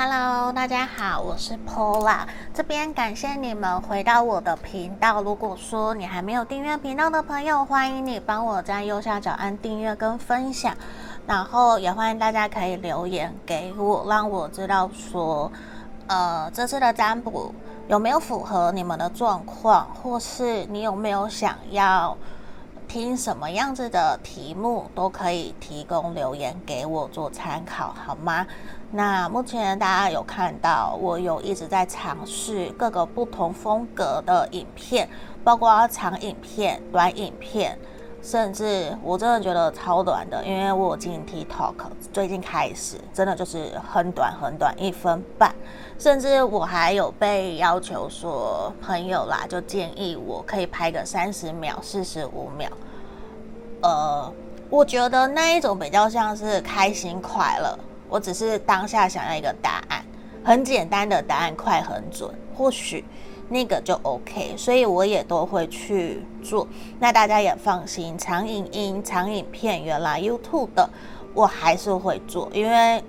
Hello，大家好，我是 Paula，这边感谢你们回到我的频道。如果说你还没有订阅频道的朋友，欢迎你帮我在右下角按订阅跟分享，然后也欢迎大家可以留言给我，让我知道说，呃，这次的占卜有没有符合你们的状况，或是你有没有想要听什么样子的题目，都可以提供留言给我做参考，好吗？那目前大家有看到，我有一直在尝试各个不同风格的影片，包括长影片、短影片，甚至我真的觉得超短的，因为我有经营 TikTok，最近开始真的就是很短很短，一分半，甚至我还有被要求说朋友啦，就建议我可以拍个三十秒、四十五秒，呃，我觉得那一种比较像是开心快乐。我只是当下想要一个答案，很简单的答案，快很准，或许那个就 OK，所以我也都会去做。那大家也放心，长影音、长影片，原来 YouTube 的我还是会做，因为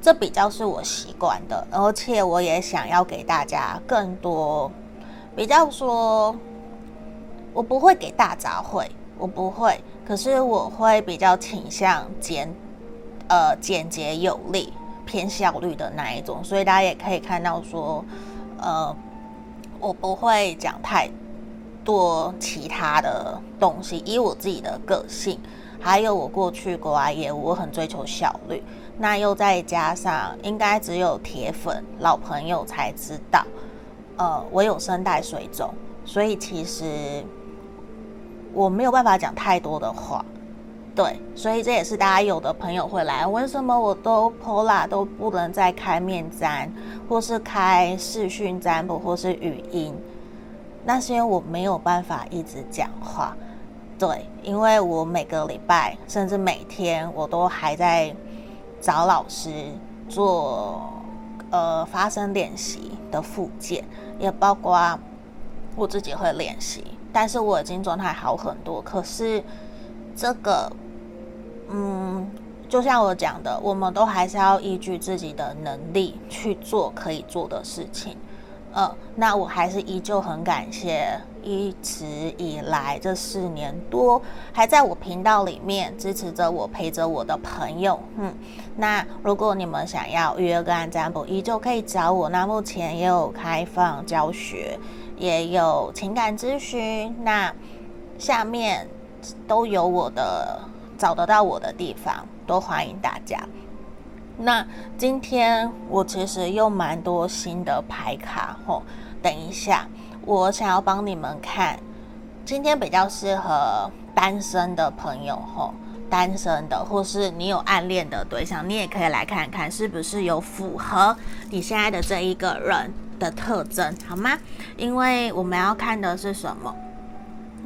这比较是我习惯的，而且我也想要给大家更多，比较说，我不会给大杂烩，我不会，可是我会比较倾向简。呃，简洁有力、偏效率的那一种，所以大家也可以看到说，呃，我不会讲太多其他的东西，以我自己的个性，还有我过去国外业务，我很追求效率，那又再加上，应该只有铁粉、老朋友才知道，呃，我有声带水肿，所以其实我没有办法讲太多的话。对，所以这也是大家有的朋友会来，为什么我都 Pola 都不能再开面占，或是开视讯占卜，或是语音？那是因为我没有办法一直讲话。对，因为我每个礼拜甚至每天我都还在找老师做呃发声练习的复健，也包括我自己会练习，但是我已经状态好很多。可是这个。嗯，就像我讲的，我们都还是要依据自己的能力去做可以做的事情。呃，那我还是依旧很感谢一直以来这四年多还在我频道里面支持着我、陪着我的朋友。嗯，那如果你们想要预约个案占卜，依旧可以找我。那目前也有开放教学，也有情感咨询，那下面都有我的。找得到我的地方，都欢迎大家。那今天我其实又蛮多新的牌卡吼，等一下我想要帮你们看，今天比较适合单身的朋友吼，单身的或是你有暗恋的对象，你也可以来看看是不是有符合你现在的这一个人的特征，好吗？因为我们要看的是什么？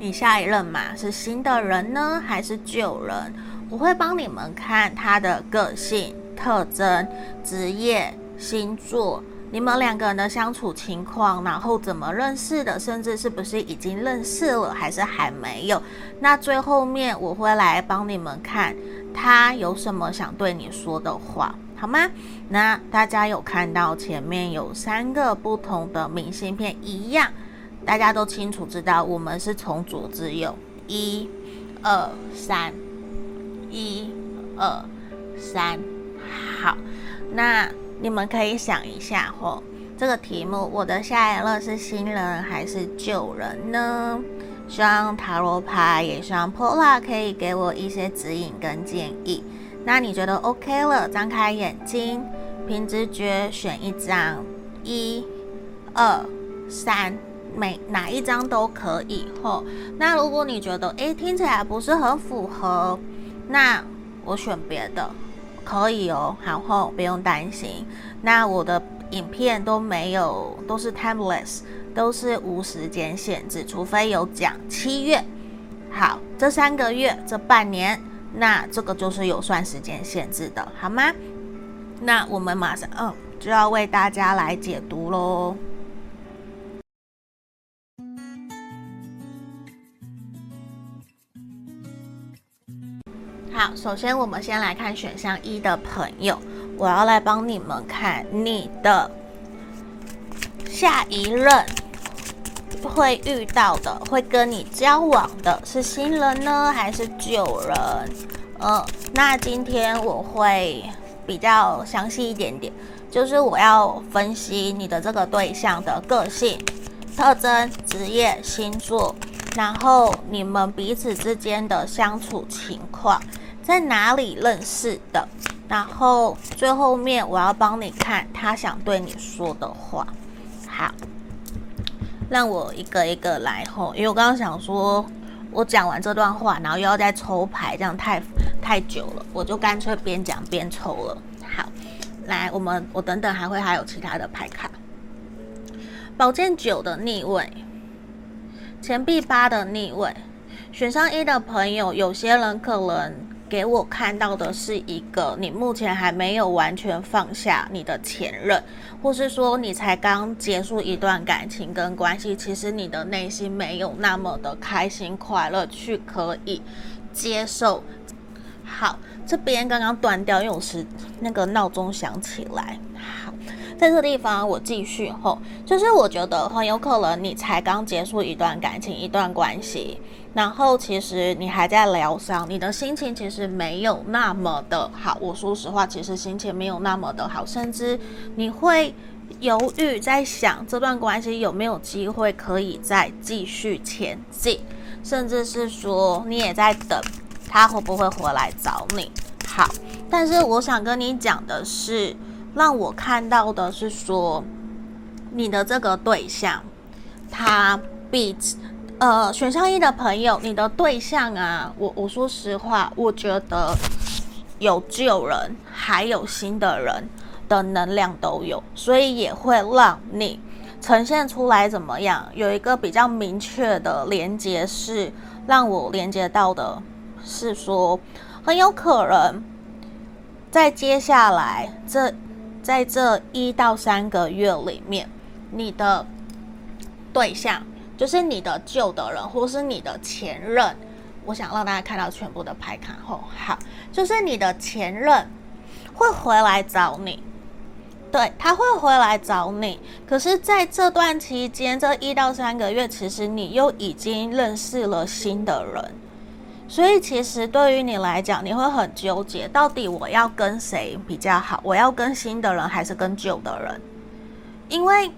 你下一任嘛，是新的人呢，还是旧人？我会帮你们看他的个性特征、职业、星座，你们两个人的相处情况，然后怎么认识的，甚至是不是已经认识了，还是还没有？那最后面我会来帮你们看他有什么想对你说的话，好吗？那大家有看到前面有三个不同的明信片，一样。大家都清楚知道，我们是从左至右，一、二、三，一、二、三。好，那你们可以想一下吼，这个题目，我的下一任是新人还是旧人呢？希望塔罗牌，也希望 Pola 可以给我一些指引跟建议。那你觉得 OK 了？张开眼睛，凭直觉选一张，一、二、三。每哪一张都可以吼，那如果你觉得诶听起来不是很符合，那我选别的可以哦，好后不用担心。那我的影片都没有，都是 timeless，都是无时间限制，除非有讲七月。好，这三个月，这半年，那这个就是有算时间限制的，好吗？那我们马上嗯就要为大家来解读喽。好，首先我们先来看选项一的朋友，我要来帮你们看你的下一任会遇到的，会跟你交往的是新人呢，还是旧人？嗯，那今天我会比较详细一点点，就是我要分析你的这个对象的个性、特征、职业、星座，然后你们彼此之间的相处情况，在哪里认识的。然后最后面我要帮你看他想对你说的话，好，让我一个一个来吼，因为我刚刚想说，我讲完这段话，然后又要再抽牌，这样太太久了，我就干脆边讲边抽了。好，来，我们我等等还会还有其他的牌卡，宝剑九的逆位，钱币八的逆位，选上一的朋友，有些人可能。给我看到的是一个你目前还没有完全放下你的前任，或是说你才刚结束一段感情跟关系，其实你的内心没有那么的开心快乐去可以接受。好，这边刚刚断掉，因为我是那个闹钟响起来。好，在这个地方我继续吼，就是我觉得很有可能你才刚结束一段感情，一段关系。然后其实你还在疗伤，你的心情其实没有那么的好。我说实话，其实心情没有那么的好，甚至你会犹豫，在想这段关系有没有机会可以再继续前进，甚至是说你也在等他会不会回来找你。好，但是我想跟你讲的是，让我看到的是说，你的这个对象，他必。呃，选项一的朋友，你的对象啊，我我说实话，我觉得有旧人，还有新的人的能量都有，所以也会让你呈现出来怎么样？有一个比较明确的连接，是让我连接到的，是说很有可能在接下来这在这一到三个月里面，你的对象。就是你的旧的人，或是你的前任，我想让大家看到全部的牌卡后，好，就是你的前任会回来找你，对，他会回来找你。可是，在这段期间，这一到三个月，其实你又已经认识了新的人，所以其实对于你来讲，你会很纠结，到底我要跟谁比较好？我要跟新的人，还是跟旧的人？因为。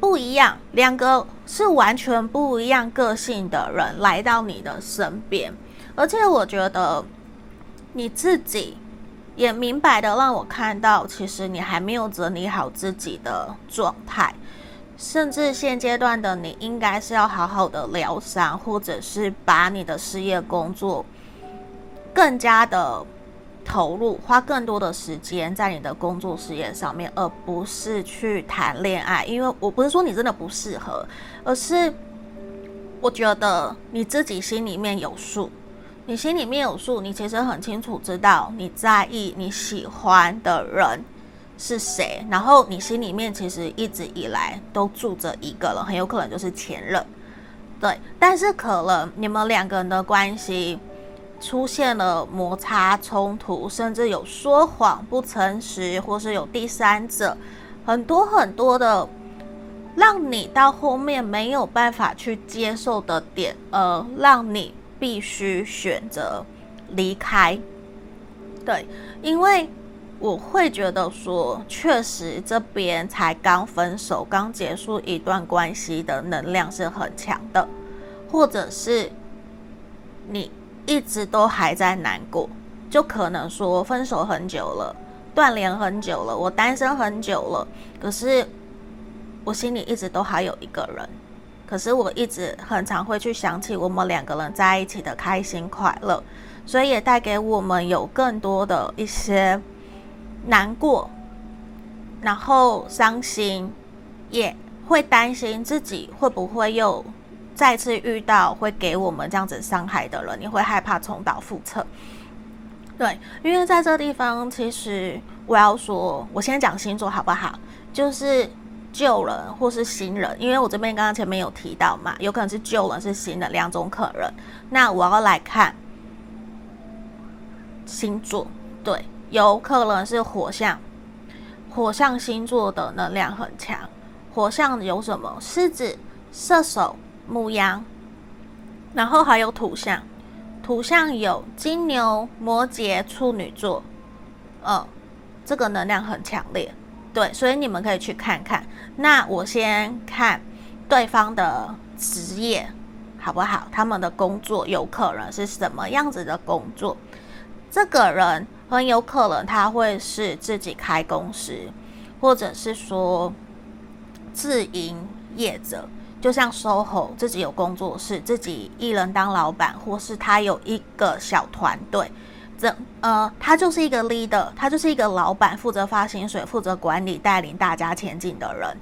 不一样，两个是完全不一样个性的人来到你的身边，而且我觉得你自己也明白的让我看到，其实你还没有整理好自己的状态，甚至现阶段的你应该是要好好的疗伤，或者是把你的事业工作更加的。投入花更多的时间在你的工作事业上面，而不是去谈恋爱。因为我不是说你真的不适合，而是我觉得你自己心里面有数，你心里面有数，你其实很清楚知道你在意、你喜欢的人是谁，然后你心里面其实一直以来都住着一个人，很有可能就是前任。对，但是可能你们两个人的关系。出现了摩擦冲突，甚至有说谎不诚实，或是有第三者，很多很多的，让你到后面没有办法去接受的点，呃，让你必须选择离开。对，因为我会觉得说，确实这边才刚分手，刚结束一段关系的能量是很强的，或者是你。一直都还在难过，就可能说分手很久了，断联很久了，我单身很久了，可是我心里一直都还有一个人，可是我一直很常会去想起我们两个人在一起的开心快乐，所以也带给我们有更多的一些难过，然后伤心，也会担心自己会不会又。再次遇到会给我们这样子伤害的人，你会害怕重蹈覆辙。对，因为在这地方，其实我要说，我先讲星座好不好？就是旧人或是新人，因为我这边刚刚前面有提到嘛，有可能是旧人是新的两种可能。那我要来看星座，对，有可能是火象，火象星座的能量很强。火象有什么？狮子、射手、牧羊，然后还有土象，土象有金牛、摩羯、处女座。嗯，这个能量很强烈。对，所以你们可以去看看。那我先看对方的职业好不好？他们的工作有可能是什么样子的工作？这个人很有可能他会是自己开公司，或者是说自营业者，就像 SOHO 自己有工作室，自己一人当老板，或是他有一个小团队。这呃，他就是一个 leader，他就是一个老板，负责发薪水，负责管理，带领大家前进的人。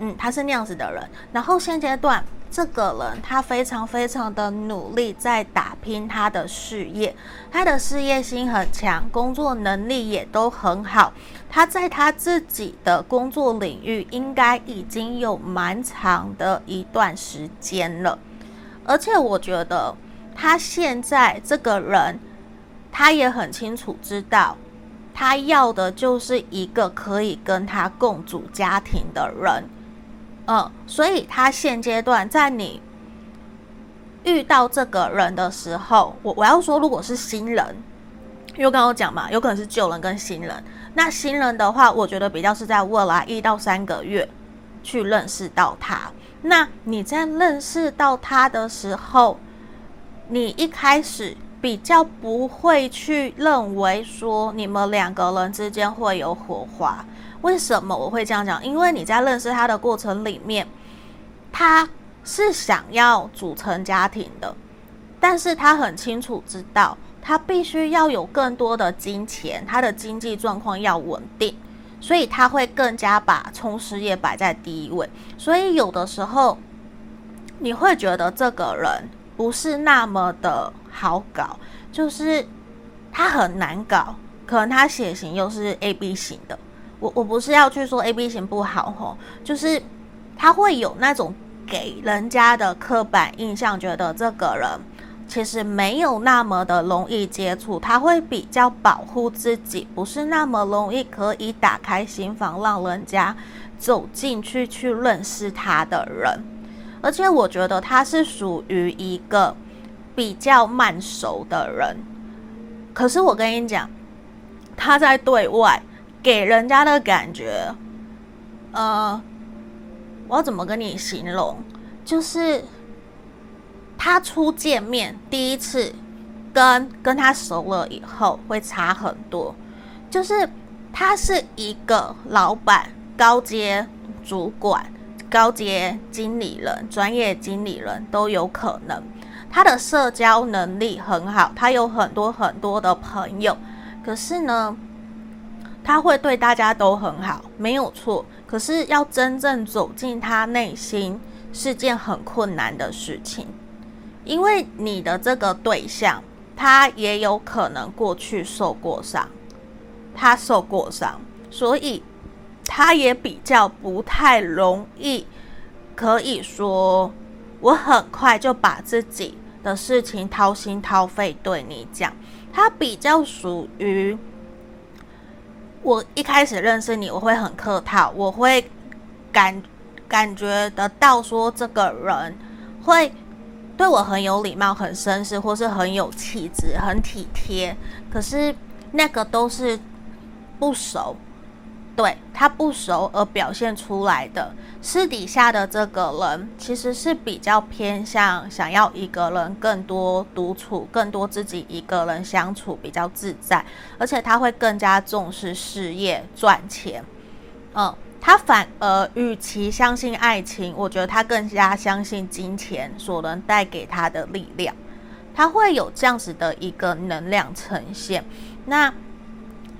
嗯，他是那样子的人。然后现阶段，这个人他非常非常的努力，在打拼他的事业，他的事业心很强，工作能力也都很好。他在他自己的工作领域，应该已经有蛮长的一段时间了。而且我觉得他现在这个人。他也很清楚知道，他要的就是一个可以跟他共组家庭的人，嗯，所以他现阶段在你遇到这个人的时候，我我要说，如果是新人，因为刚刚讲嘛，有可能是旧人跟新人。那新人的话，我觉得比较是在未来一到三个月去认识到他。那你在认识到他的时候，你一开始。比较不会去认为说你们两个人之间会有火花，为什么我会这样讲？因为你在认识他的过程里面，他是想要组成家庭的，但是他很清楚知道，他必须要有更多的金钱，他的经济状况要稳定，所以他会更加把冲事业摆在第一位。所以有的时候你会觉得这个人不是那么的。好搞，就是他很难搞，可能他血型又是 A B 型的。我我不是要去说 A B 型不好吼，就是他会有那种给人家的刻板印象，觉得这个人其实没有那么的容易接触，他会比较保护自己，不是那么容易可以打开心房，让人家走进去去认识他的人。而且我觉得他是属于一个。比较慢熟的人，可是我跟你讲，他在对外给人家的感觉，呃，我要怎么跟你形容？就是他初见面第一次跟跟他熟了以后会差很多，就是他是一个老板、高阶主管、高阶经理人、专业经理人都有可能。他的社交能力很好，他有很多很多的朋友，可是呢，他会对大家都很好，没有错。可是要真正走进他内心是件很困难的事情，因为你的这个对象，他也有可能过去受过伤，他受过伤，所以他也比较不太容易，可以说我很快就把自己。的事情掏心掏肺对你讲，他比较属于我一开始认识你，我会很客套，我会感感觉得到说这个人会对我很有礼貌、很绅士，或是很有气质、很体贴。可是那个都是不熟。对，他不熟而表现出来的，私底下的这个人其实是比较偏向想要一个人更多独处，更多自己一个人相处比较自在，而且他会更加重视事业赚钱。嗯，他反而与其相信爱情，我觉得他更加相信金钱所能带给他的力量，他会有这样子的一个能量呈现。那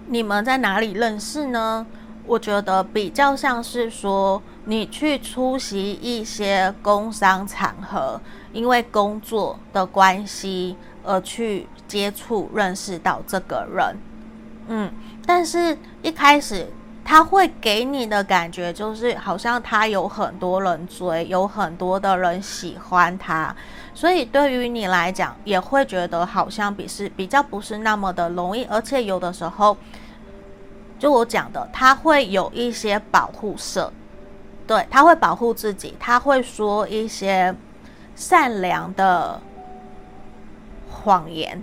你们在哪里认识呢？我觉得比较像是说，你去出席一些工商场合，因为工作的关系而去接触、认识到这个人，嗯，但是一开始他会给你的感觉就是好像他有很多人追，有很多的人喜欢他，所以对于你来讲也会觉得好像比是比较不是那么的容易，而且有的时候，就我讲的，他会有一些保护色，对，他会保护自己，他会说一些善良的谎言。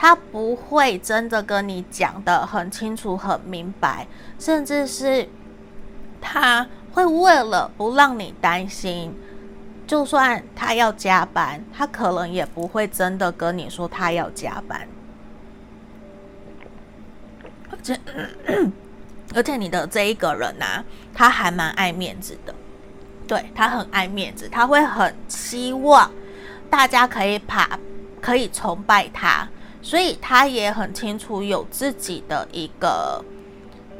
他不会真的跟你讲得很清楚、很明白，甚至是他会为了不让你担心，就算他要加班，他可能也不会真的跟你说他要加班。而且，而且你的这一个人啊，他还蛮爱面子的，对，他很爱面子，他会很希望大家可以爬，可以崇拜他。所以他也很清楚有自己的一个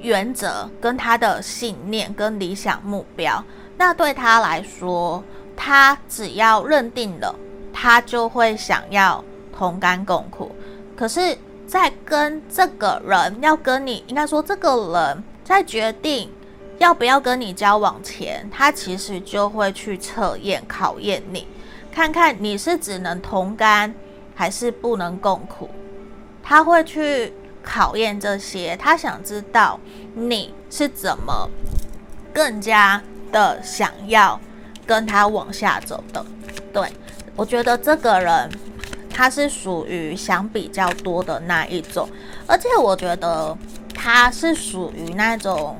原则，跟他的信念跟理想目标。那对他来说，他只要认定了，他就会想要同甘共苦。可是，在跟这个人要跟你，应该说这个人在决定要不要跟你交往前，他其实就会去测验、考验你，看看你是只能同甘。还是不能共苦，他会去考验这些，他想知道你是怎么更加的想要跟他往下走的。对，我觉得这个人他是属于想比较多的那一种，而且我觉得他是属于那种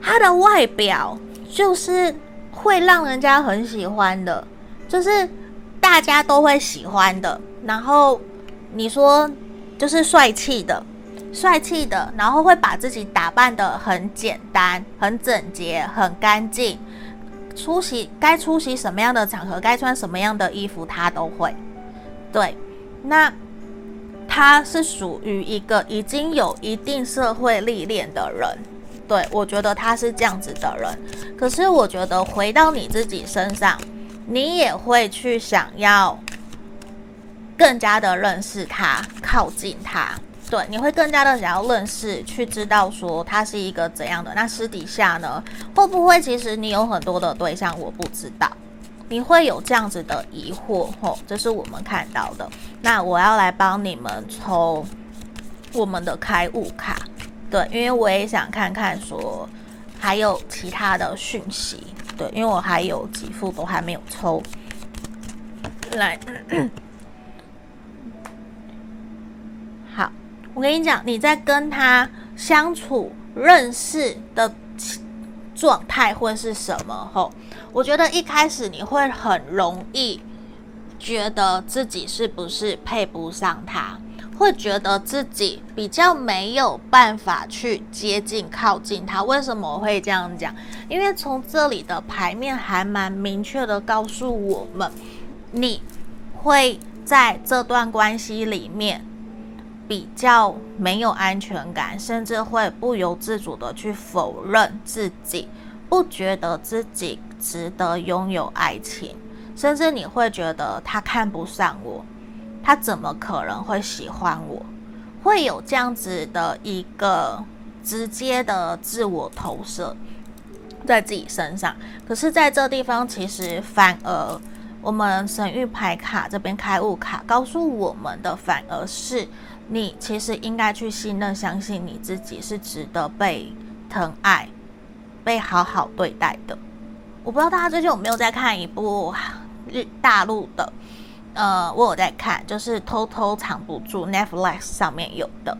他的外表就是会让人家很喜欢的，就是。大家都会喜欢的，然后你说就是帅气的，帅气的，然后会把自己打扮得很简单、很整洁、很干净。出席该出席什么样的场合，该穿什么样的衣服，他都会。对，那他是属于一个已经有一定社会历练的人。对，我觉得他是这样子的人。可是我觉得回到你自己身上。你也会去想要更加的认识他，靠近他，对，你会更加的想要认识，去知道说他是一个怎样的。那私底下呢，会不会其实你有很多的对象？我不知道，你会有这样子的疑惑，吼，这是我们看到的。那我要来帮你们抽我们的开悟卡，对，因为我也想看看说还有其他的讯息。对，因为我还有几副都还没有抽。来，好，我跟你讲，你在跟他相处、认识的状态会是什么？吼，我觉得一开始你会很容易觉得自己是不是配不上他。会觉得自己比较没有办法去接近、靠近他。为什么会这样讲？因为从这里的牌面还蛮明确的告诉我们，你会在这段关系里面比较没有安全感，甚至会不由自主的去否认自己，不觉得自己值得拥有爱情，甚至你会觉得他看不上我。他怎么可能会喜欢我？会有这样子的一个直接的自我投射在自己身上。可是，在这地方，其实反而我们神域牌卡这边开悟卡告诉我们的，反而是你其实应该去信任、相信你自己是值得被疼爱、被好好对待的。我不知道大家最近有没有在看一部日大陆的。呃，我有在看，就是偷偷藏不住，Netflix 上面有的，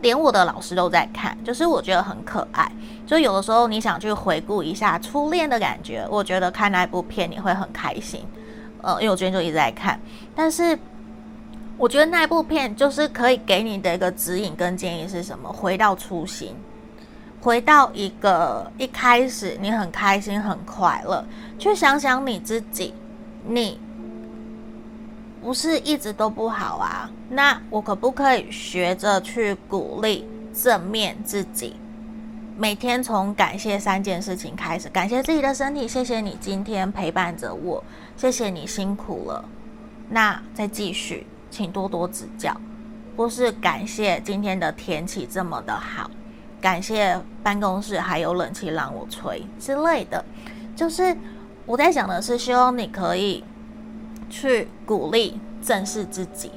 连我的老师都在看，就是我觉得很可爱。就有的时候你想去回顾一下初恋的感觉，我觉得看那部片你会很开心。呃，因为我最近就一直在看，但是我觉得那部片就是可以给你的一个指引跟建议是什么？回到初心，回到一个一开始你很开心很快乐，去想想你自己，你。不是一直都不好啊，那我可不可以学着去鼓励正面自己？每天从感谢三件事情开始，感谢自己的身体，谢谢你今天陪伴着我，谢谢你辛苦了。那再继续，请多多指教。或是感谢今天的天气这么的好，感谢办公室还有冷气让我吹之类的。就是我在想的是，希望你可以去鼓励、正视自己，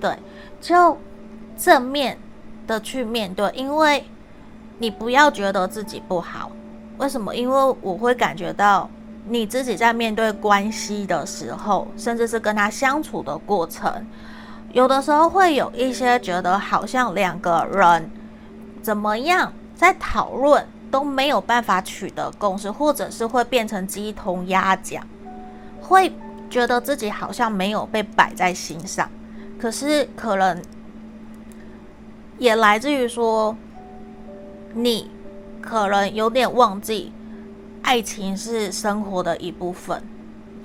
对，就正面的去面对，因为你不要觉得自己不好。为什么？因为我会感觉到你自己在面对关系的时候，甚至是跟他相处的过程，有的时候会有一些觉得好像两个人怎么样在讨论。都没有办法取得共识，或者是会变成鸡同鸭讲，会觉得自己好像没有被摆在心上。可是可能也来自于说，你可能有点忘记，爱情是生活的一部分。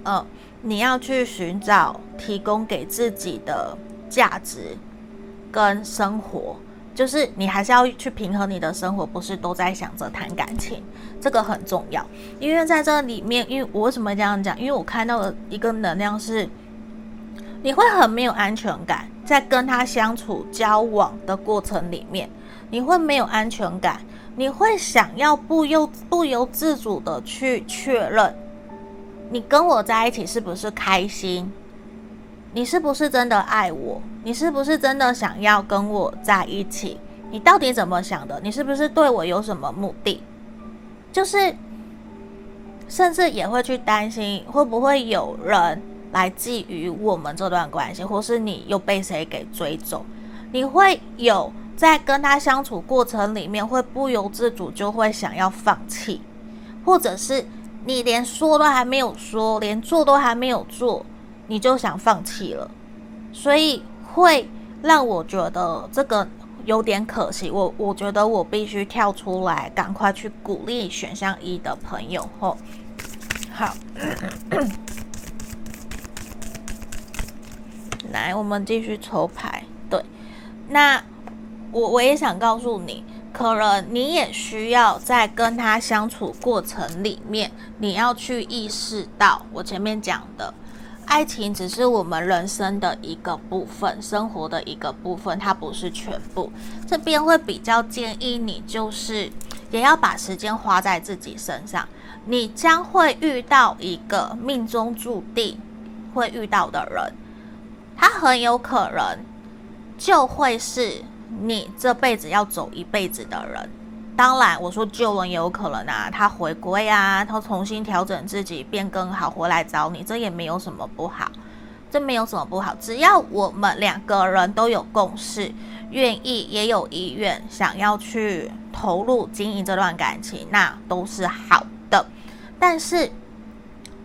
呃，你要去寻找提供给自己的价值跟生活。就是你还是要去平衡你的生活，不是都在想着谈感情，这个很重要。因为在这里面，因为我为什么这样讲？因为我看到的一个能量是，你会很没有安全感，在跟他相处交往的过程里面，你会没有安全感，你会想要不由不由自主的去确认，你跟我在一起是不是开心？你是不是真的爱我？你是不是真的想要跟我在一起？你到底怎么想的？你是不是对我有什么目的？就是，甚至也会去担心会不会有人来觊觎我们这段关系，或是你又被谁给追走？你会有在跟他相处过程里面，会不由自主就会想要放弃，或者是你连说都还没有说，连做都还没有做。你就想放弃了，所以会让我觉得这个有点可惜。我我觉得我必须跳出来，赶快去鼓励选项一的朋友。吼，好，来，我们继续抽牌。对，那我我也想告诉你，可能你也需要在跟他相处过程里面，你要去意识到我前面讲的。爱情只是我们人生的一个部分，生活的一个部分，它不是全部。这边会比较建议你，就是也要把时间花在自己身上。你将会遇到一个命中注定会遇到的人，他很有可能就会是你这辈子要走一辈子的人。当然，我说旧人也有可能啊，他回归啊，他重新调整自己，变更好，回来找你，这也没有什么不好，这没有什么不好。只要我们两个人都有共识，愿意也有意愿，想要去投入经营这段感情，那都是好的。但是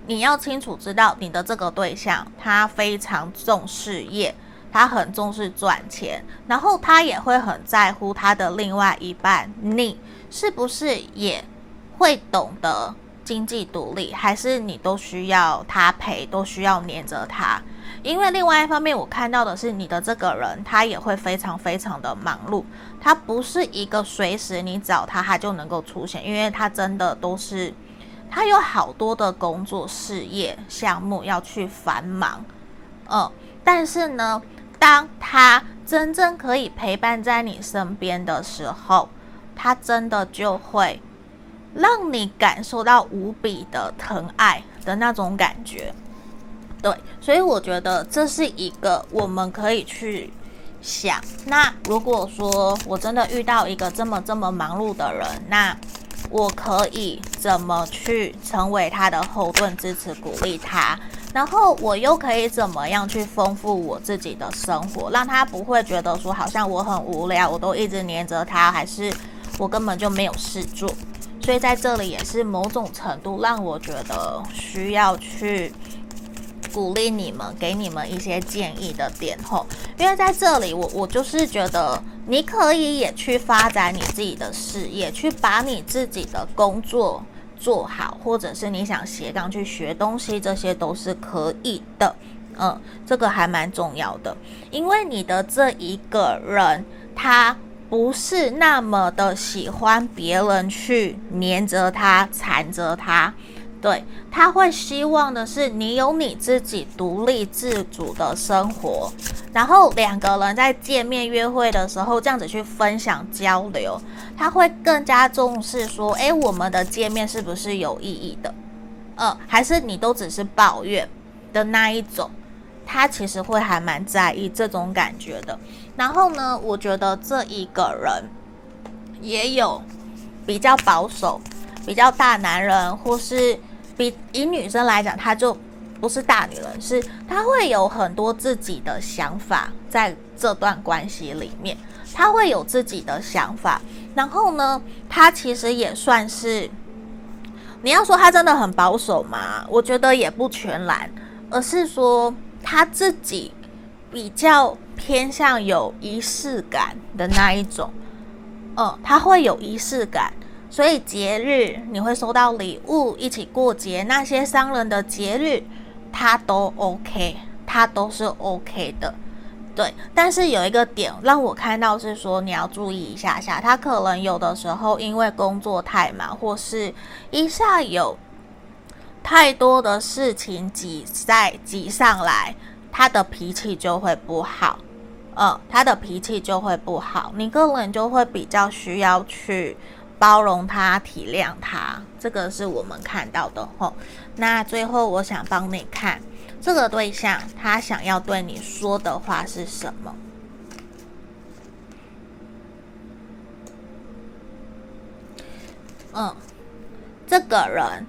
你要清楚知道，你的这个对象他非常重事业。他很重视赚钱，然后他也会很在乎他的另外一半。你是不是也会懂得经济独立，还是你都需要他陪，都需要黏着他？因为另外一方面，我看到的是你的这个人，他也会非常非常的忙碌。他不是一个随时你找他，他就能够出现，因为他真的都是他有好多的工作、事业项目要去繁忙。嗯，但是呢。当他真正可以陪伴在你身边的时候，他真的就会让你感受到无比的疼爱的那种感觉。对，所以我觉得这是一个我们可以去想。那如果说我真的遇到一个这么这么忙碌的人，那我可以怎么去成为他的后盾，支持鼓励他？然后我又可以怎么样去丰富我自己的生活，让他不会觉得说好像我很无聊，我都一直黏着他，还是我根本就没有事做。所以在这里也是某种程度让我觉得需要去鼓励你们，给你们一些建议的点后，因为在这里我我就是觉得你可以也去发展你自己的事业，去把你自己的工作。做好，或者是你想斜杠去学东西，这些都是可以的。嗯，这个还蛮重要的，因为你的这一个人，他不是那么的喜欢别人去黏着他、缠着他。对，他会希望的是你有你自己独立自主的生活，然后两个人在见面约会的时候这样子去分享交流，他会更加重视说，哎，我们的见面是不是有意义的？呃，还是你都只是抱怨的那一种？他其实会还蛮在意这种感觉的。然后呢，我觉得这一个人也有比较保守、比较大男人，或是。比以女生来讲，她就不是大女人，是她会有很多自己的想法在这段关系里面，她会有自己的想法。然后呢，她其实也算是，你要说她真的很保守嘛？我觉得也不全然，而是说她自己比较偏向有仪式感的那一种。嗯，她会有仪式感。所以节日你会收到礼物，一起过节，那些商人的节日，他都 OK，他都是 OK 的，对。但是有一个点让我看到是说，你要注意一下下，他可能有的时候因为工作太忙，或是一下有太多的事情挤在挤上来，他的脾气就会不好，嗯，他的脾气就会不好，你个人就会比较需要去。包容他，体谅他，这个是我们看到的吼。那最后，我想帮你看这个对象，他想要对你说的话是什么？嗯，这个人，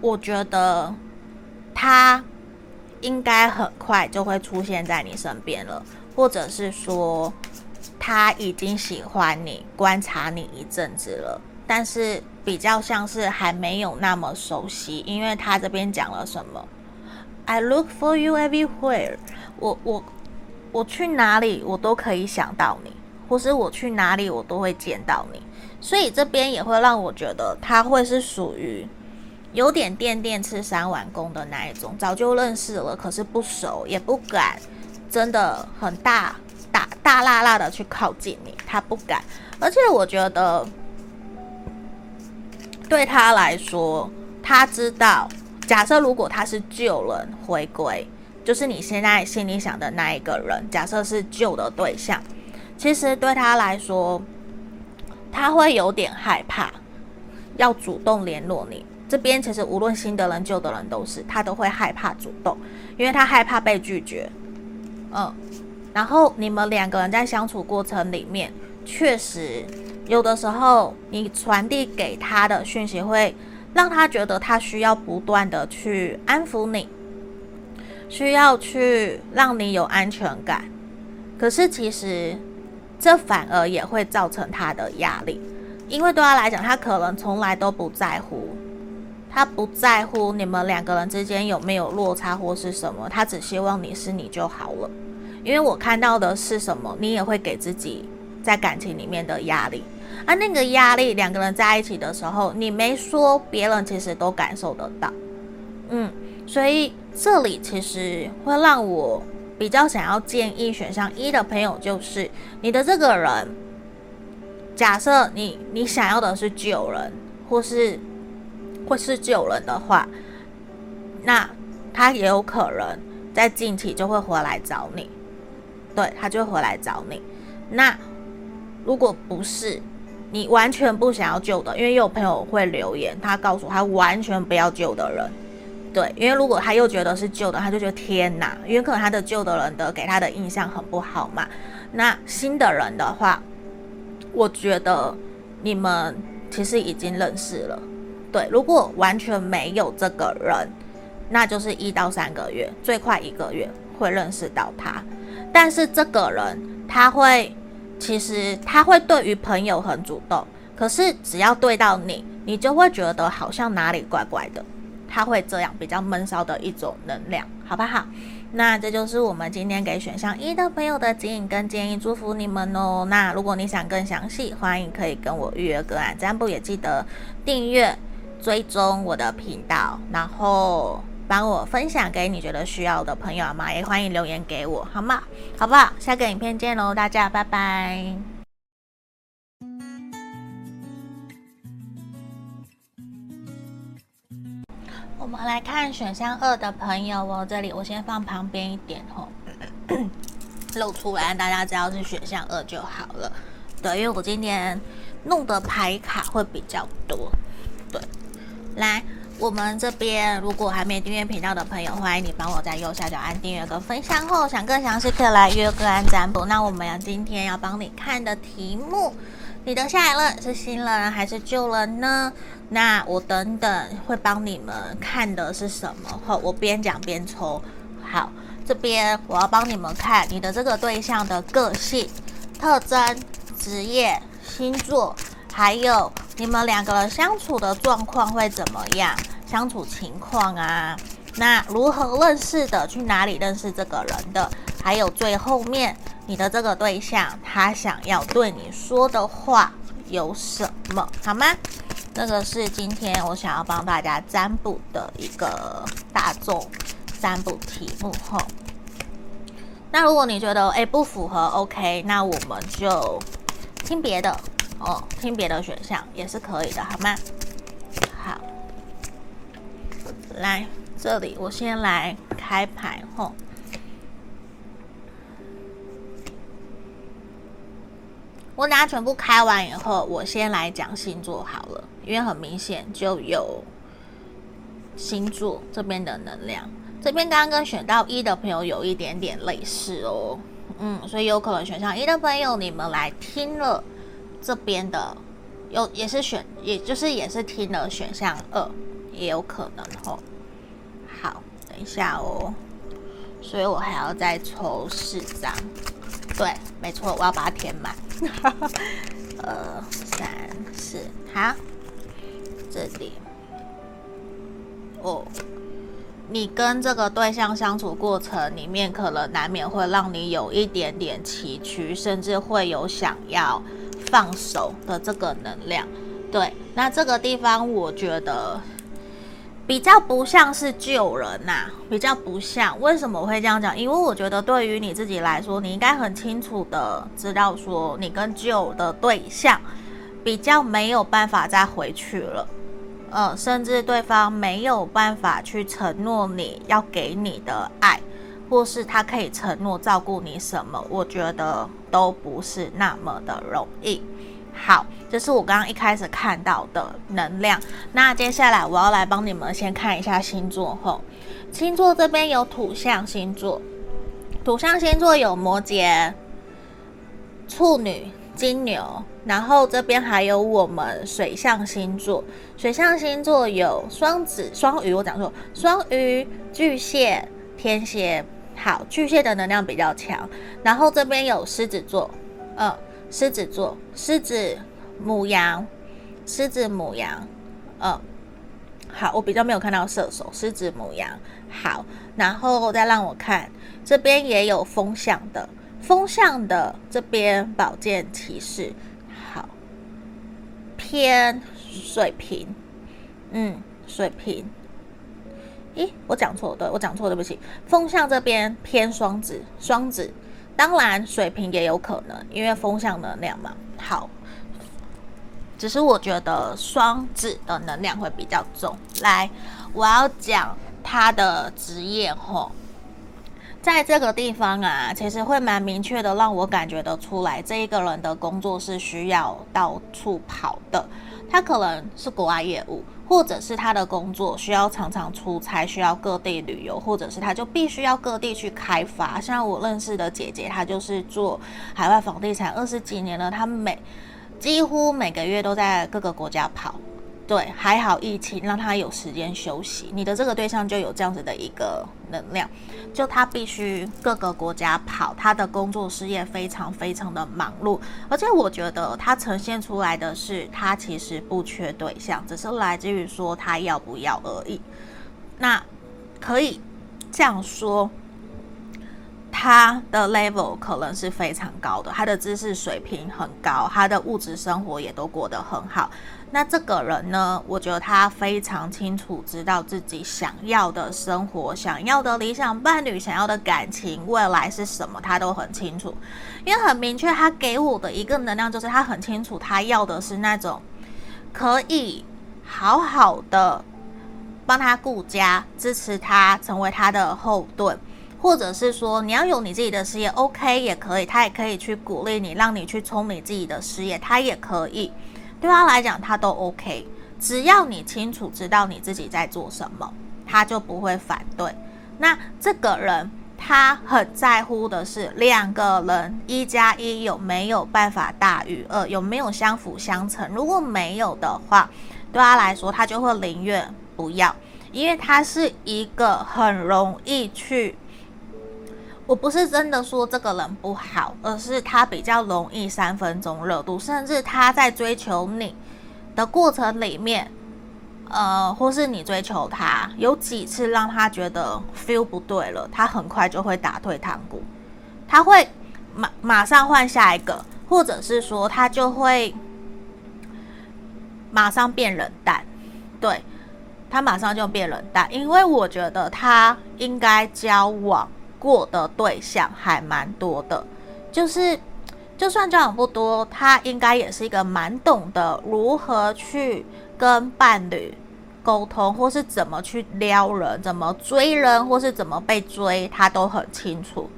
我觉得他应该很快就会出现在你身边了，或者是说。他已经喜欢你，观察你一阵子了，但是比较像是还没有那么熟悉，因为他这边讲了什么？I look for you everywhere 我。我我去哪里，我都可以想到你，或是我去哪里，我都会见到你。所以这边也会让我觉得他会是属于有点电电吃三碗公的那一种，早就认识了，可是不熟，也不敢，真的很大。大大剌剌的去靠近你，他不敢。而且我觉得，对他来说，他知道，假设如果他是旧人回归，就是你现在心里想的那一个人，假设是旧的对象，其实对他来说，他会有点害怕，要主动联络你。这边其实无论新的人、旧的人都是，他都会害怕主动，因为他害怕被拒绝。嗯。然后你们两个人在相处过程里面，确实有的时候你传递给他的讯息会让他觉得他需要不断的去安抚你，需要去让你有安全感。可是其实这反而也会造成他的压力，因为对他来讲，他可能从来都不在乎，他不在乎你们两个人之间有没有落差或是什么，他只希望你是你就好了。因为我看到的是什么，你也会给自己在感情里面的压力，而那个压力，两个人在一起的时候，你没说，别人其实都感受得到。嗯，所以这里其实会让我比较想要建议选项一的朋友，就是你的这个人，假设你你想要的是救人，或是或是救人的话，那他也有可能在近期就会回来找你。对，他就回来找你。那如果不是你完全不想要旧的，因为有朋友会留言，他告诉他完全不要旧的人。对，因为如果他又觉得是旧的，他就觉得天哪，因为可能他的旧的人的给他的印象很不好嘛。那新的人的话，我觉得你们其实已经认识了。对，如果完全没有这个人，那就是一到三个月，最快一个月会认识到他。但是这个人他会，其实他会对于朋友很主动，可是只要对到你，你就会觉得好像哪里怪怪的，他会这样比较闷骚的一种能量，好不好？那这就是我们今天给选项一的朋友的指引跟建议，祝福你们哦。那如果你想更详细，欢迎可以跟我预约个案占卜，也记得订阅追踪我的频道，然后。帮我分享给你觉得需要的朋友嘛，也欢迎留言给我，好吗？好不好？下个影片见喽，大家拜拜。我们来看选项二的朋友哦，这里我先放旁边一点哦，露出来，大家只要是选项二就好了。对，因为我今天弄的牌卡会比较多。对，来，我们这边如果还没订阅频道的朋友，欢迎你帮我在右下角按订阅跟分享后，想更详细可以来约个案占卜。那我们今天要帮你看的题目。你的下一任是新人还是旧人呢？那我等等会帮你们看的是什么？好，我边讲边抽。好，这边我要帮你们看你的这个对象的个性、特征、职业、星座，还有你们两个人相处的状况会怎么样？相处情况啊，那如何认识的？去哪里认识这个人的？还有最后面。你的这个对象，他想要对你说的话有什么？好吗？这个是今天我想要帮大家占卜的一个大众占卜题目吼。那如果你觉得诶不符合，OK，那我们就听别的哦，听别的选项也是可以的，好吗？好，来这里我先来开牌吼。我等下全部开完以后，我先来讲星座好了，因为很明显就有星座这边的能量。这边刚刚跟选到一的朋友有一点点类似哦，嗯，所以有可能选上一的朋友，你们来听了这边的，有也是选，也就是也是听了选项二，也有可能哦。好，等一下哦，所以我还要再抽四张。对，没错，我要把它填满。二三四，好，这里哦，你跟这个对象相处过程里面，可能难免会让你有一点点崎岖，甚至会有想要放手的这个能量。对，那这个地方我觉得。比较不像是旧人呐、啊，比较不像。为什么我会这样讲？因为我觉得对于你自己来说，你应该很清楚的知道说，你跟旧的对象比较没有办法再回去了，呃，甚至对方没有办法去承诺你要给你的爱，或是他可以承诺照顾你什么，我觉得都不是那么的容易。好，这是我刚刚一开始看到的能量。那接下来我要来帮你们先看一下星座吼。星座这边有土象星座，土象星座有摩羯、处女、金牛，然后这边还有我们水象星座。水象星座有双子、双鱼，我讲错，双鱼、巨蟹、天蝎。好，巨蟹的能量比较强。然后这边有狮子座，嗯。狮子座，狮子、母羊，狮子、母羊，嗯，好，我比较没有看到射手，狮子、母羊，好，然后再让我看，这边也有风向的，风向的这边宝剑骑士，好，偏水瓶，嗯，水瓶，咦，我讲错，对，我讲错，对不起，风向这边偏双子，双子。当然，水瓶也有可能，因为风向能量嘛。好，只是我觉得双子的能量会比较重。来，我要讲他的职业吼，在这个地方啊，其实会蛮明确的，让我感觉得出来，这一个人的工作是需要到处跑的。他可能是国外业务。或者是他的工作需要常常出差，需要各地旅游，或者是他就必须要各地去开发。像我认识的姐姐，她就是做海外房地产二十几年了，她每几乎每个月都在各个国家跑。对，还好疫情让他有时间休息。你的这个对象就有这样子的一个能量，就他必须各个国家跑，他的工作事业非常非常的忙碌。而且我觉得他呈现出来的是，他其实不缺对象，只是来自于说他要不要而已。那可以这样说，他的 level 可能是非常高的，他的知识水平很高，他的物质生活也都过得很好。那这个人呢，我觉得他非常清楚知道自己想要的生活、想要的理想伴侣、想要的感情未来是什么，他都很清楚。因为很明确，他给我的一个能量就是他很清楚，他要的是那种可以好好的帮他顾家，支持他，成为他的后盾，或者是说你要有你自己的事业，OK 也可以，他也可以去鼓励你，让你去冲你自己的事业，他也可以，对他来讲他都 OK，只要你清楚知道你自己在做什么，他就不会反对。那这个人。他很在乎的是两个人一加一有没有办法大于二，有没有相辅相成。如果没有的话，对他来说，他就会宁愿不要，因为他是一个很容易去。我不是真的说这个人不好，而是他比较容易三分钟热度，甚至他在追求你的过程里面。呃，或是你追求他，有几次让他觉得 feel 不对了，他很快就会打退堂鼓，他会马马上换下一个，或者是说他就会马上变冷淡，对，他马上就变冷淡，因为我觉得他应该交往过的对象还蛮多的，就是就算交往不多，他应该也是一个蛮懂得如何去。跟伴侣沟通，或是怎么去撩人，怎么追人，或是怎么被追，他都很清楚。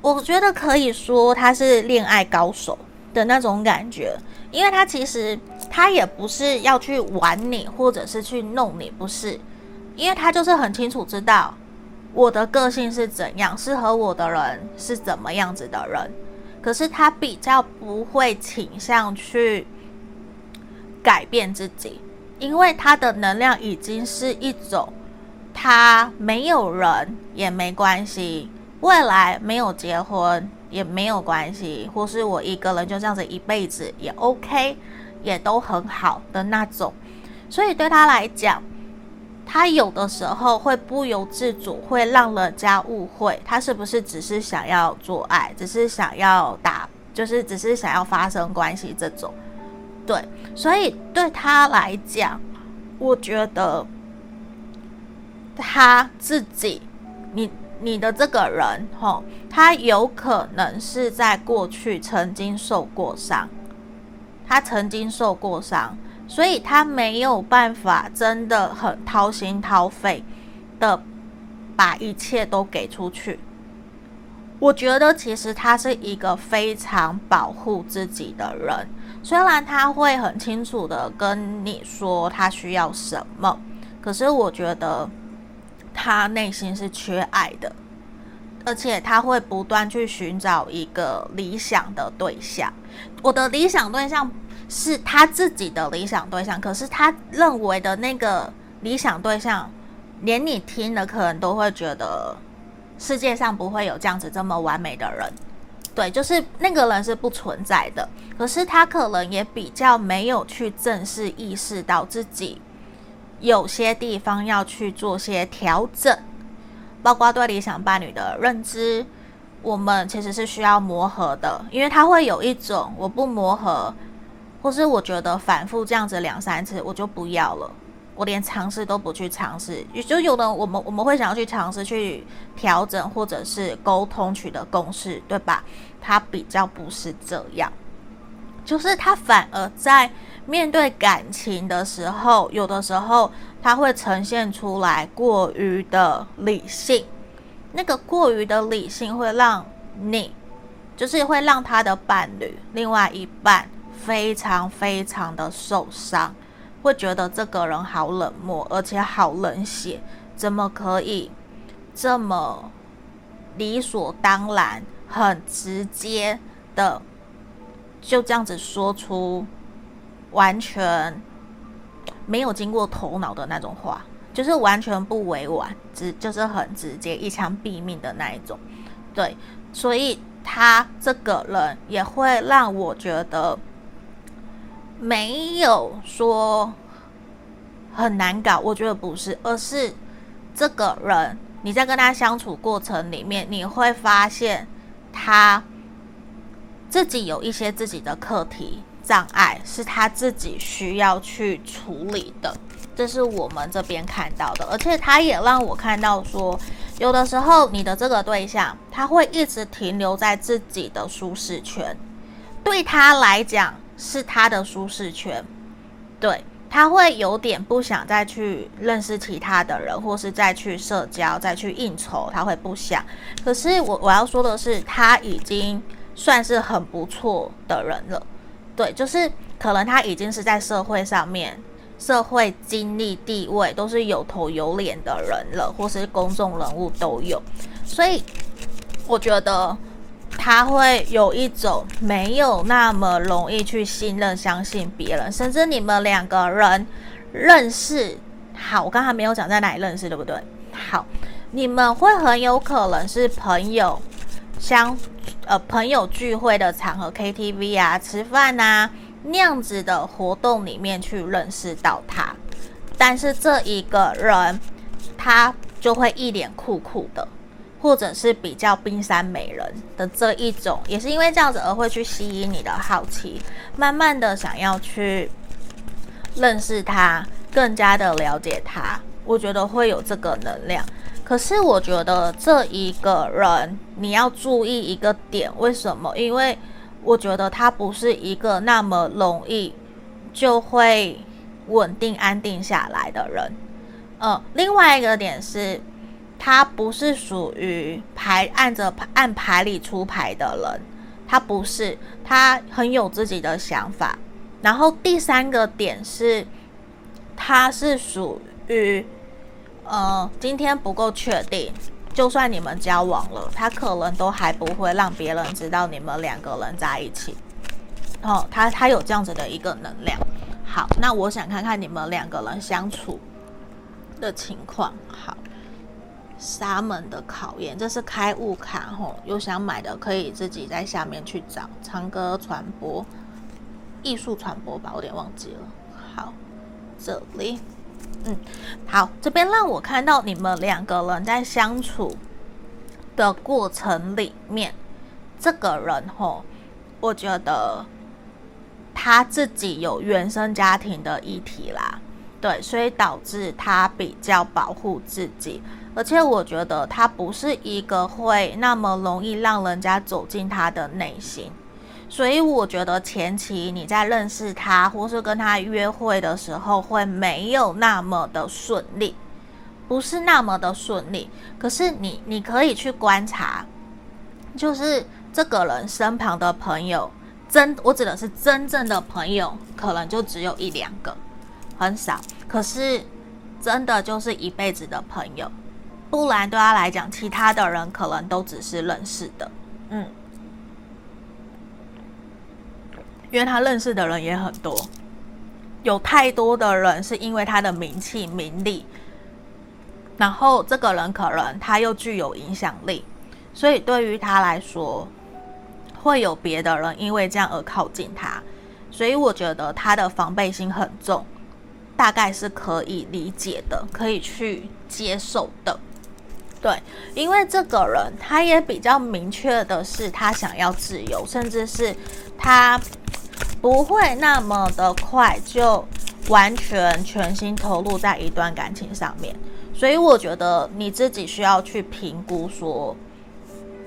我觉得可以说他是恋爱高手的那种感觉，因为他其实他也不是要去玩你，或者是去弄你，不是，因为他就是很清楚知道我的个性是怎样，适合我的人是怎么样子的人，可是他比较不会倾向去。改变自己，因为他的能量已经是一种，他没有人也没关系，未来没有结婚也没有关系，或是我一个人就这样子一辈子也 OK，也都很好的那种。所以对他来讲，他有的时候会不由自主会让人家误会，他是不是只是想要做爱，只是想要打，就是只是想要发生关系这种。对，所以对他来讲，我觉得他自己，你你的这个人，吼，他有可能是在过去曾经受过伤，他曾经受过伤，所以他没有办法真的很掏心掏肺的把一切都给出去。我觉得其实他是一个非常保护自己的人。虽然他会很清楚的跟你说他需要什么，可是我觉得他内心是缺爱的，而且他会不断去寻找一个理想的对象。我的理想对象是他自己的理想对象，可是他认为的那个理想对象，连你听了可能都会觉得世界上不会有这样子这么完美的人。对，就是那个人是不存在的，可是他可能也比较没有去正式意识到自己有些地方要去做些调整，包括对理想伴侣的认知，我们其实是需要磨合的，因为他会有一种我不磨合，或是我觉得反复这样子两三次我就不要了。我连尝试都不去尝试，也就有的我们我们会想要去尝试去调整或者是沟通取得共识，对吧？他比较不是这样，就是他反而在面对感情的时候，有的时候他会呈现出来过于的理性，那个过于的理性会让你，就是会让他的伴侣另外一半非常非常的受伤。会觉得这个人好冷漠，而且好冷血，怎么可以这么理所当然、很直接的就这样子说出完全没有经过头脑的那种话，就是完全不委婉，直就是很直接、一枪毙命的那一种。对，所以他这个人也会让我觉得。没有说很难搞，我觉得不是，而是这个人你在跟他相处过程里面，你会发现他自己有一些自己的课题障碍，是他自己需要去处理的，这是我们这边看到的，而且他也让我看到说，有的时候你的这个对象他会一直停留在自己的舒适圈，对他来讲。是他的舒适圈，对，他会有点不想再去认识其他的人，或是再去社交、再去应酬，他会不想。可是我我要说的是，他已经算是很不错的人了。对，就是可能他已经是在社会上面、社会经历、地位都是有头有脸的人了，或是公众人物都有。所以我觉得。他会有一种没有那么容易去信任、相信别人，甚至你们两个人认识，好，我刚才没有讲在哪里认识，对不对？好，你们会很有可能是朋友相呃朋友聚会的场合，KTV 啊、吃饭啊那样子的活动里面去认识到他，但是这一个人他就会一脸酷酷的。或者是比较冰山美人的这一种，也是因为这样子而会去吸引你的好奇，慢慢的想要去认识他，更加的了解他。我觉得会有这个能量。可是我觉得这一个人你要注意一个点，为什么？因为我觉得他不是一个那么容易就会稳定安定下来的人。呃，另外一个点是。他不是属于牌按着按牌理出牌的人，他不是，他很有自己的想法。然后第三个点是，他是属于，呃，今天不够确定，就算你们交往了，他可能都还不会让别人知道你们两个人在一起。哦，他他有这样子的一个能量。好，那我想看看你们两个人相处的情况。好。沙门的考验，这是开悟卡吼，有想买的可以自己在下面去找。唱歌传播、艺术传播吧，我有点忘记了。好，这里，嗯，好，这边让我看到你们两个人在相处的过程里面，这个人吼，我觉得他自己有原生家庭的议题啦，对，所以导致他比较保护自己。而且我觉得他不是一个会那么容易让人家走进他的内心，所以我觉得前期你在认识他或是跟他约会的时候会没有那么的顺利，不是那么的顺利。可是你你可以去观察，就是这个人身旁的朋友，真我指的是真正的朋友，可能就只有一两个，很少。可是真的就是一辈子的朋友。不然对他来讲，其他的人可能都只是认识的，嗯，因为他认识的人也很多，有太多的人是因为他的名气、名利，然后这个人可能他又具有影响力，所以对于他来说，会有别的人因为这样而靠近他，所以我觉得他的防备心很重，大概是可以理解的，可以去接受的。对，因为这个人他也比较明确的是，他想要自由，甚至是他不会那么的快就完全全心投入在一段感情上面。所以我觉得你自己需要去评估，说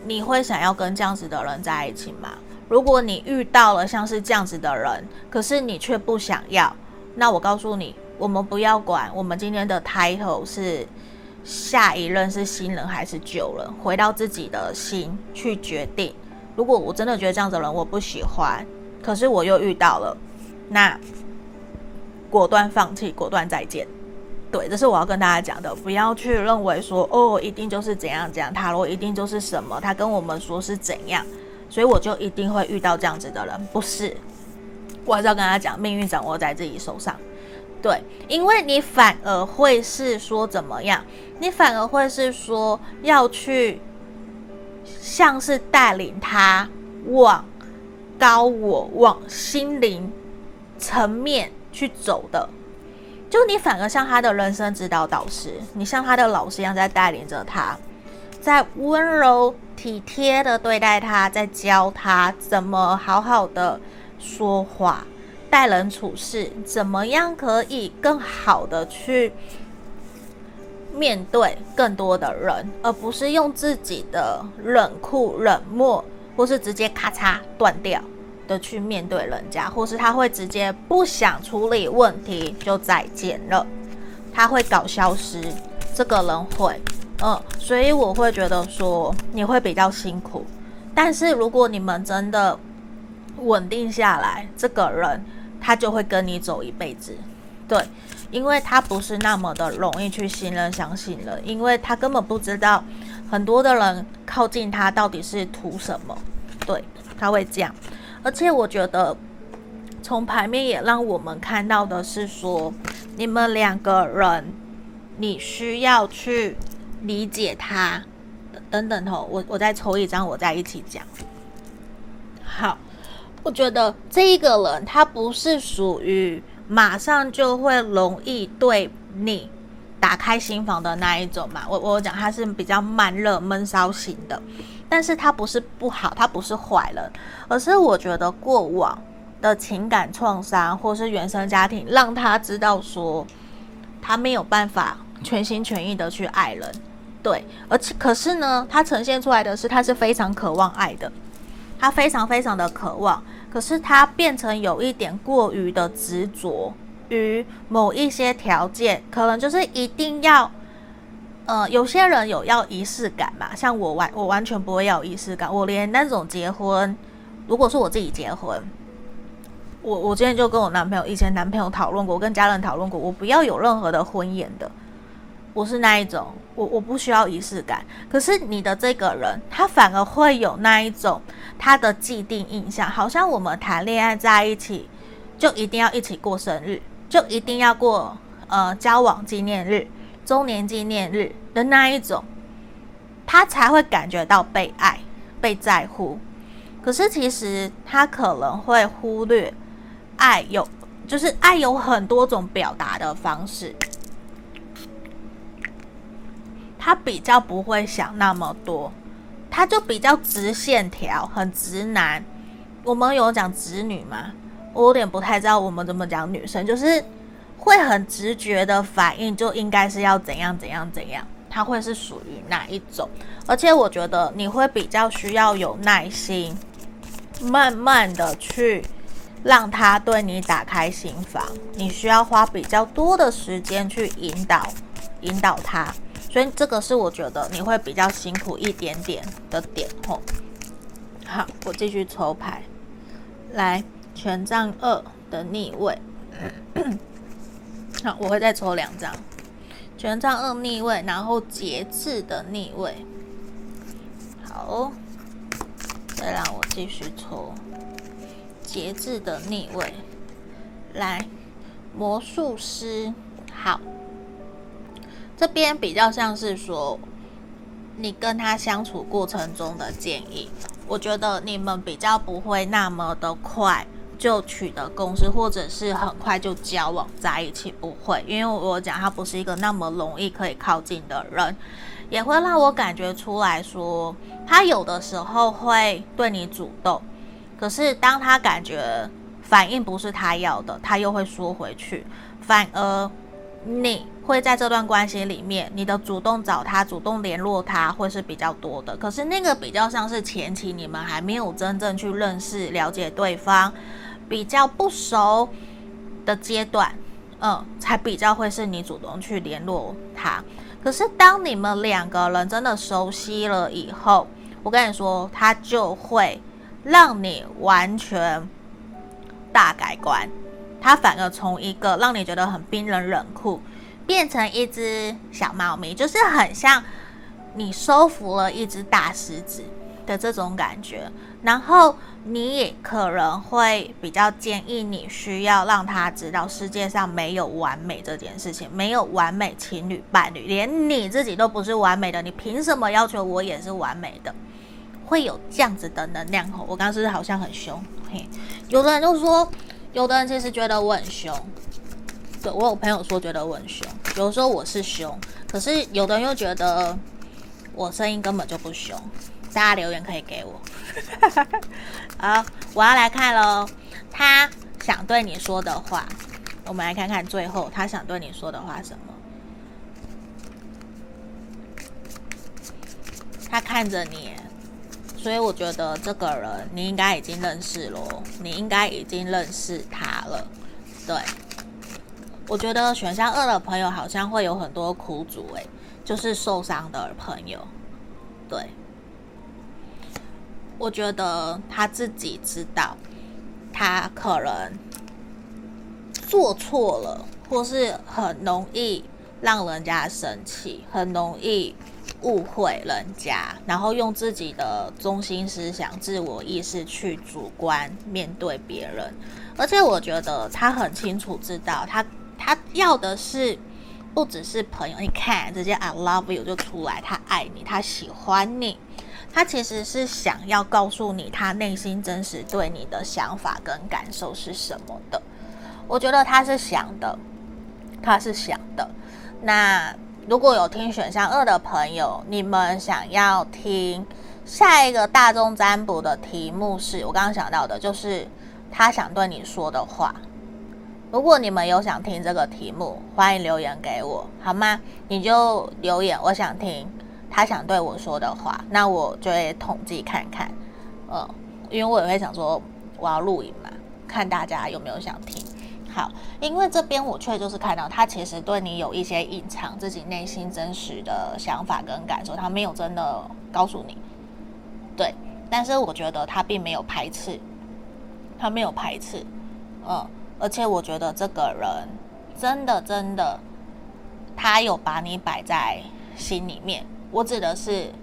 你会想要跟这样子的人在一起吗？如果你遇到了像是这样子的人，可是你却不想要，那我告诉你，我们不要管，我们今天的 title 是。下一任是新人还是旧人？回到自己的心去决定。如果我真的觉得这样子的人我不喜欢，可是我又遇到了，那果断放弃，果断再见。对，这是我要跟大家讲的。不要去认为说哦，一定就是怎样怎样，塔罗一定就是什么，他跟我们说是怎样，所以我就一定会遇到这样子的人。不是，我还是要跟大家讲，命运掌握在自己手上。对，因为你反而会是说怎么样？你反而会是说要去，像是带领他往高我、往心灵层面去走的。就你反而像他的人生指导导师，你像他的老师一样在带领着他，在温柔体贴的对待他，在教他怎么好好的说话。待人处事，怎么样可以更好的去面对更多的人，而不是用自己的冷酷、冷漠，或是直接咔嚓断掉，的去面对人家，或是他会直接不想处理问题就再见了，他会搞消失，这个人会，嗯，所以我会觉得说你会比较辛苦，但是如果你们真的稳定下来，这个人他就会跟你走一辈子，对，因为他不是那么的容易去信任、相信人，因为他根本不知道很多的人靠近他到底是图什么，对，他会这样。而且我觉得，从牌面也让我们看到的是说，你们两个人，你需要去理解他，等等吼，我我再抽一张，我再一起讲。好，我觉得这一个人他不是属于马上就会容易对你打开心房的那一种嘛。我我讲他是比较慢热闷骚型的。但是他不是不好，他不是坏人，而是我觉得过往的情感创伤或是原生家庭，让他知道说他没有办法全心全意的去爱人，对，而且可是呢，他呈现出来的是他是非常渴望爱的，他非常非常的渴望，可是他变成有一点过于的执着于某一些条件，可能就是一定要。呃，有些人有要仪式感嘛，像我完我完全不会要仪式感，我连那种结婚，如果是我自己结婚，我我今天就跟我男朋友以前男朋友讨论过，我跟家人讨论过，我不要有任何的婚宴的，不是那一种，我我不需要仪式感。可是你的这个人，他反而会有那一种他的既定印象，好像我们谈恋爱在一起就一定要一起过生日，就一定要过呃交往纪念日。周年纪念日的那一种，他才会感觉到被爱、被在乎。可是其实他可能会忽略，爱有就是爱有很多种表达的方式，他比较不会想那么多，他就比较直线条，很直男。我们有讲直女吗？我有点不太知道我们怎么讲女生，就是。会很直觉的反应，就应该是要怎样怎样怎样，他会是属于哪一种？而且我觉得你会比较需要有耐心，慢慢的去让他对你打开心房，你需要花比较多的时间去引导引导他，所以这个是我觉得你会比较辛苦一点点的点吼。好，我继续抽牌，来权杖二的逆位。好，我会再抽两张，权杖二逆位，然后节制的逆位。好，再让我继续抽节制的逆位。来，魔术师。好，这边比较像是说你跟他相处过程中的建议。我觉得你们比较不会那么的快。就取得共识，或者是很快就交往在一起，不会，因为我讲他不是一个那么容易可以靠近的人，也会让我感觉出来说，他有的时候会对你主动，可是当他感觉反应不是他要的，他又会缩回去，反而你会在这段关系里面，你的主动找他、主动联络他会是比较多的，可是那个比较像是前期你们还没有真正去认识、了解对方。比较不熟的阶段，嗯，才比较会是你主动去联络他。可是当你们两个人真的熟悉了以后，我跟你说，他就会让你完全大改观。他反而从一个让你觉得很冰冷冷酷，变成一只小猫咪，就是很像你收服了一只大狮子的这种感觉。然后你也可能会比较建议你需要让他知道世界上没有完美这件事情，没有完美情侣伴侣，连你自己都不是完美的，你凭什么要求我也是完美的？会有这样子的能量吼。我刚刚是不是好像很凶？嘿，有的人就说，有的人其实觉得我很凶。对，我有朋友说觉得我很凶，有时候我是凶，可是有的人又觉得我声音根本就不凶。大家留言可以给我。好，我要来看喽。他想对你说的话，我们来看看最后他想对你说的话什么。他看着你所以我觉得这个人你应该已经认识了，你应该已经认识他了。对，我觉得选项二的朋友好像会有很多苦主，诶，就是受伤的朋友。对，我觉得他自己知道，他可能做错了，或是很容易让人家生气，很容易。误会人家，然后用自己的中心思想、自我意识去主观面对别人，而且我觉得他很清楚知道，他他要的是不只是朋友，你看直接 I love you 就出来，他爱你，他喜欢你，他其实是想要告诉你他内心真实对你的想法跟感受是什么的。我觉得他是想的，他是想的，那。如果有听选项二的朋友，你们想要听下一个大众占卜的题目是我刚刚想到的，就是他想对你说的话。如果你们有想听这个题目，欢迎留言给我，好吗？你就留言，我想听他想对我说的话，那我就会统计看看，呃，因为我也会想说我要录影嘛，看大家有没有想听。好，因为这边我却就是看到他其实对你有一些隐藏自己内心真实的想法跟感受，他没有真的告诉你，对，但是我觉得他并没有排斥，他没有排斥，嗯，而且我觉得这个人真的真的，他有把你摆在心里面，我指的是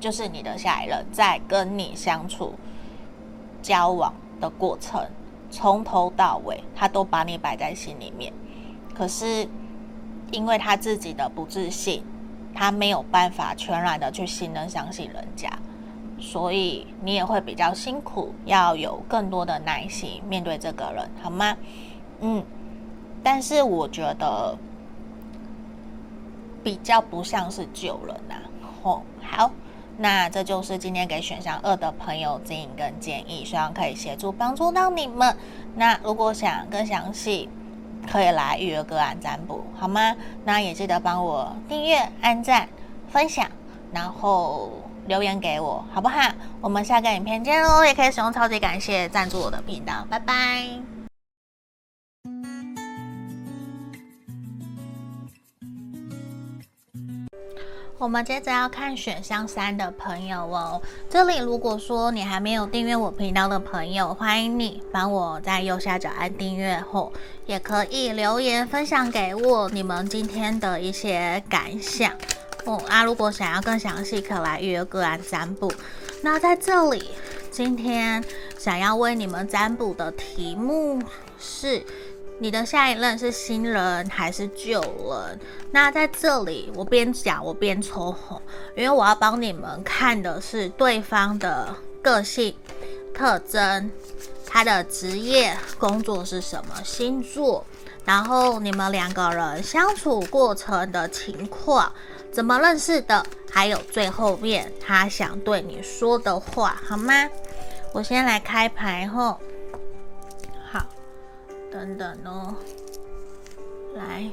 就是你的下一任在跟你相处交往的过程。从头到尾，他都把你摆在心里面。可是，因为他自己的不自信，他没有办法全然的去信任、相信人家，所以你也会比较辛苦，要有更多的耐心面对这个人，好吗？嗯，但是我觉得比较不像是救人呐、啊。哦，好。那这就是今天给选项二的朋友指引跟建议，希望可以协助帮助到你们。那如果想更详细，可以来预约个案占卜，好吗？那也记得帮我订阅、按赞、分享，然后留言给我，好不好？我们下个影片见喽！也可以使用超级感谢赞助我的频道，拜拜。我们接着要看选项三的朋友哦。这里如果说你还没有订阅我频道的朋友，欢迎你帮我在右下角按订阅后，也可以留言分享给我你们今天的一些感想哦。啊，如果想要更详细，可来预约个案占卜。那在这里，今天想要为你们占卜的题目是。你的下一任是新人还是旧人？那在这里，我边讲我边抽红，因为我要帮你们看的是对方的个性特征，他的职业工作是什么星座，然后你们两个人相处过程的情况，怎么认识的，还有最后面他想对你说的话，好吗？我先来开牌后。等等哦，来，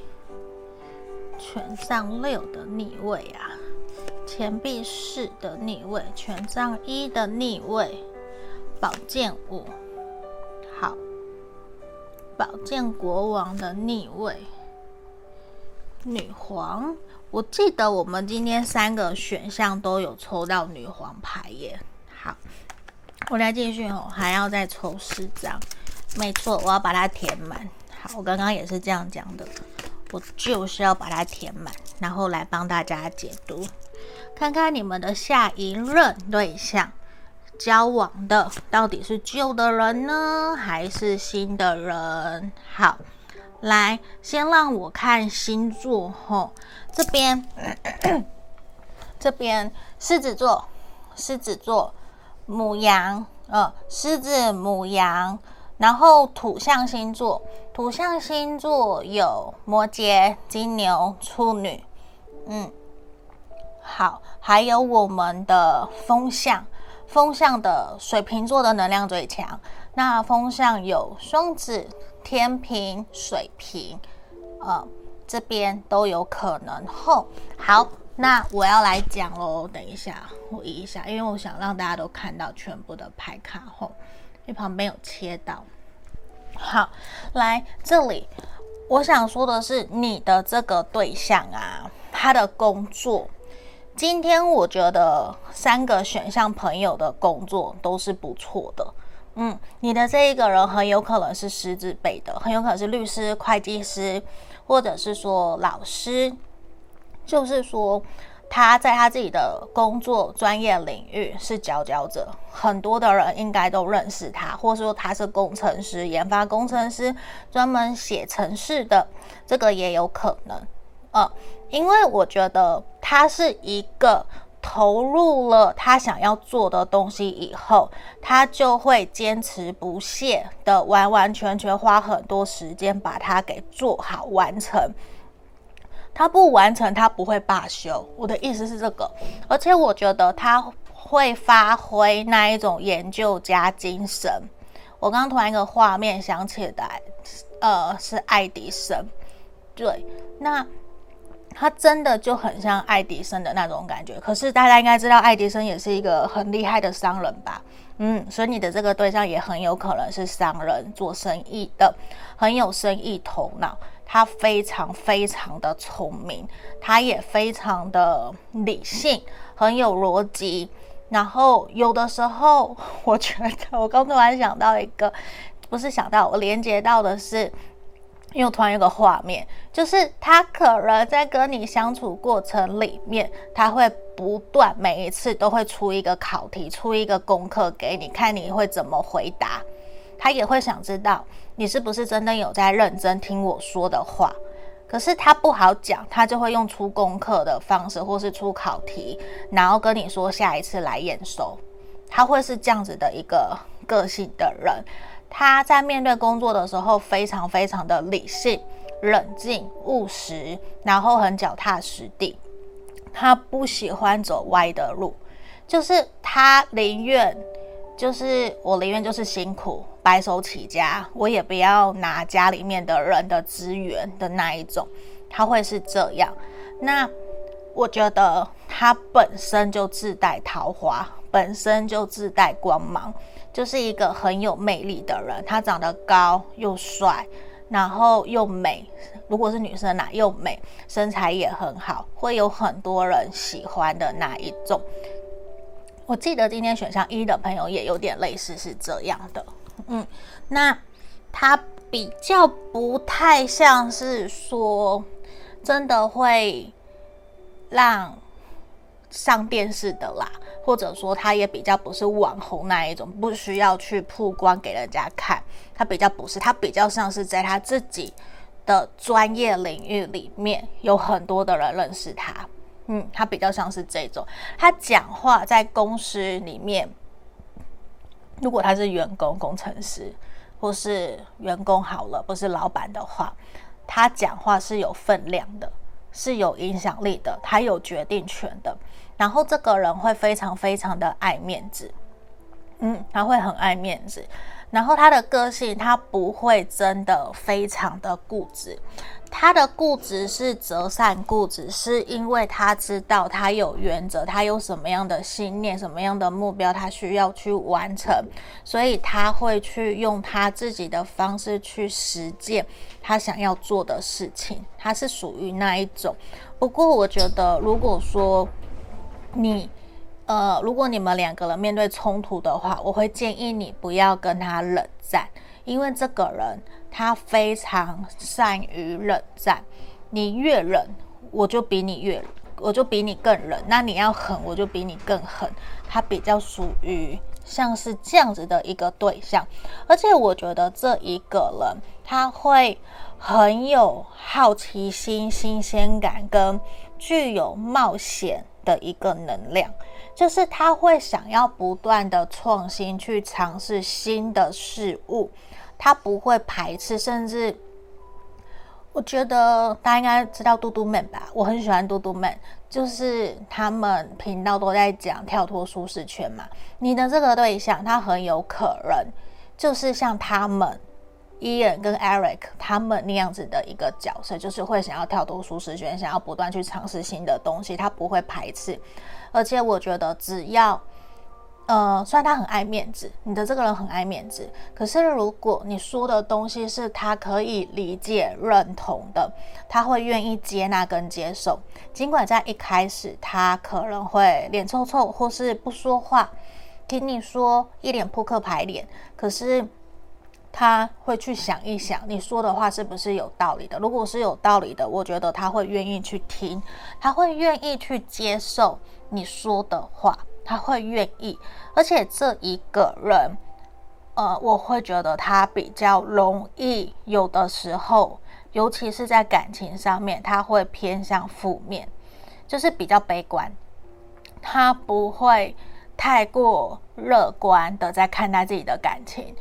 权杖六的逆位啊，钱币四的逆位，权杖一的逆位，宝剑五，好，宝剑国王的逆位，女皇。我记得我们今天三个选项都有抽到女皇牌耶。好，我来继续哦，还要再抽四张。没错，我要把它填满。好，我刚刚也是这样讲的，我就是要把它填满，然后来帮大家解读，看看你们的下一任对象交往的到底是旧的人呢，还是新的人？好，来，先让我看星座吼，这边，这边狮子座，狮子座，母羊，呃，狮子，母羊。然后土象星座，土象星座有摩羯、金牛、处女，嗯，好，还有我们的风象，风象的水瓶座的能量最强。那风象有双子、天平、水瓶，呃，这边都有可能。后好，那我要来讲喽，等一下，我移一下，因为我想让大家都看到全部的牌卡后，因为旁边有切到。好，来这里，我想说的是，你的这个对象啊，他的工作，今天我觉得三个选项朋友的工作都是不错的。嗯，你的这一个人很有可能是师字辈的，很有可能是律师、会计师，或者是说老师。就是说，他在他自己的工作专业领域是佼佼者，很多的人应该都认识他，或者说他是工程师、研发工程师，专门写程式的，这个也有可能。呃，因为我觉得他是一个投入了他想要做的东西以后，他就会坚持不懈的完完全全花很多时间把它给做好完成。他不完成，他不会罢休。我的意思是这个，而且我觉得他会发挥那一种研究家精神。我刚刚突然一个画面想起来，呃，是爱迪生。对，那他真的就很像爱迪生的那种感觉。可是大家应该知道，爱迪生也是一个很厉害的商人吧？嗯，所以你的这个对象也很有可能是商人，做生意的，很有生意头脑。他非常非常的聪明，他也非常的理性，很有逻辑。然后有的时候，我觉得我刚突然想到一个，不是想到，我连接到的是，因为我突然有个画面，就是他可能在跟你相处过程里面，他会不断每一次都会出一个考题，出一个功课给你，看你会怎么回答。他也会想知道你是不是真的有在认真听我说的话，可是他不好讲，他就会用出功课的方式，或是出考题，然后跟你说下一次来验收。他会是这样子的一个个性的人，他在面对工作的时候非常非常的理性、冷静、务实，然后很脚踏实地。他不喜欢走歪的路，就是他宁愿。就是我宁愿就是辛苦白手起家，我也不要拿家里面的人的资源的那一种，他会是这样。那我觉得他本身就自带桃花，本身就自带光芒，就是一个很有魅力的人。他长得高又帅，然后又美，如果是女生呐，又美，身材也很好，会有很多人喜欢的那一种。我记得今天选项一的朋友也有点类似是这样的，嗯，那他比较不太像是说真的会让上电视的啦，或者说他也比较不是网红那一种，不需要去曝光给人家看，他比较不是，他比较像是在他自己的专业领域里面有很多的人认识他。嗯，他比较像是这种，他讲话在公司里面，如果他是员工、工程师或是员工好了，不是老板的话，他讲话是有分量的，是有影响力的，他有决定权的。然后这个人会非常非常的爱面子，嗯，他会很爱面子。然后他的个性，他不会真的非常的固执。他的固执是折善固执，是因为他知道他有原则，他有什么样的信念，什么样的目标，他需要去完成，所以他会去用他自己的方式去实践他想要做的事情。他是属于那一种。不过，我觉得如果说你，呃，如果你们两个人面对冲突的话，我会建议你不要跟他冷战，因为这个人。他非常善于冷战，你越冷，我就比你越，我就比你更冷。那你要狠，我就比你更狠。他比较属于像是这样子的一个对象，而且我觉得这一个人他会很有好奇心、新鲜感跟具有冒险的一个能量，就是他会想要不断的创新，去尝试新的事物。他不会排斥，甚至我觉得大家应该知道嘟嘟们吧？我很喜欢嘟嘟们就是他们频道都在讲跳脱舒适圈嘛。你的这个对象，他很有可能就是像他们 Ian 跟 Eric 他们那样子的一个角色，就是会想要跳脱舒适圈，想要不断去尝试新的东西，他不会排斥。而且我觉得，只要呃，虽然他很爱面子，你的这个人很爱面子，可是如果你说的东西是他可以理解、认同的，他会愿意接纳跟接受。尽管在一开始他可能会脸臭臭，或是不说话，听你说一脸扑克牌脸，可是。他会去想一想，你说的话是不是有道理的？如果是有道理的，我觉得他会愿意去听，他会愿意去接受你说的话，他会愿意。而且这一个人，呃，我会觉得他比较容易，有的时候，尤其是在感情上面，他会偏向负面，就是比较悲观，他不会太过乐观的在看待自己的感情。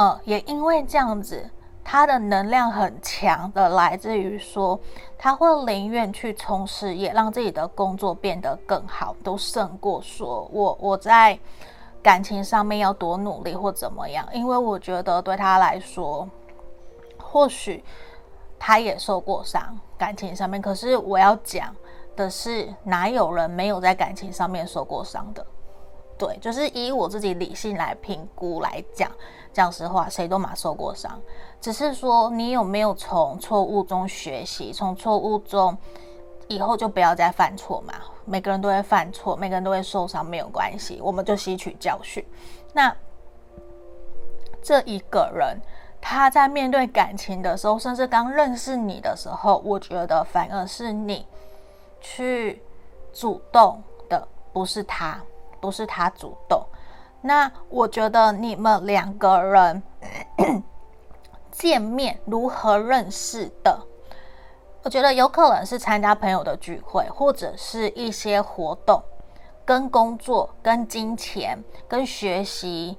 嗯，也因为这样子，他的能量很强的，来自于说他会宁愿去冲事业，让自己的工作变得更好，都胜过说我我在感情上面要多努力或怎么样。因为我觉得对他来说，或许他也受过伤，感情上面。可是我要讲的是，哪有人没有在感情上面受过伤的？对，就是以我自己理性来评估来讲，讲实话，谁都嘛受过伤，只是说你有没有从错误中学习，从错误中以后就不要再犯错嘛。每个人都会犯错，每个人都会受伤，没有关系，我们就吸取教训。那这一个人他在面对感情的时候，甚至刚认识你的时候，我觉得反而是你去主动的，不是他。不是他主动，那我觉得你们两个人见面如何认识的？我觉得有可能是参加朋友的聚会，或者是一些活动，跟工作、跟金钱、跟学习、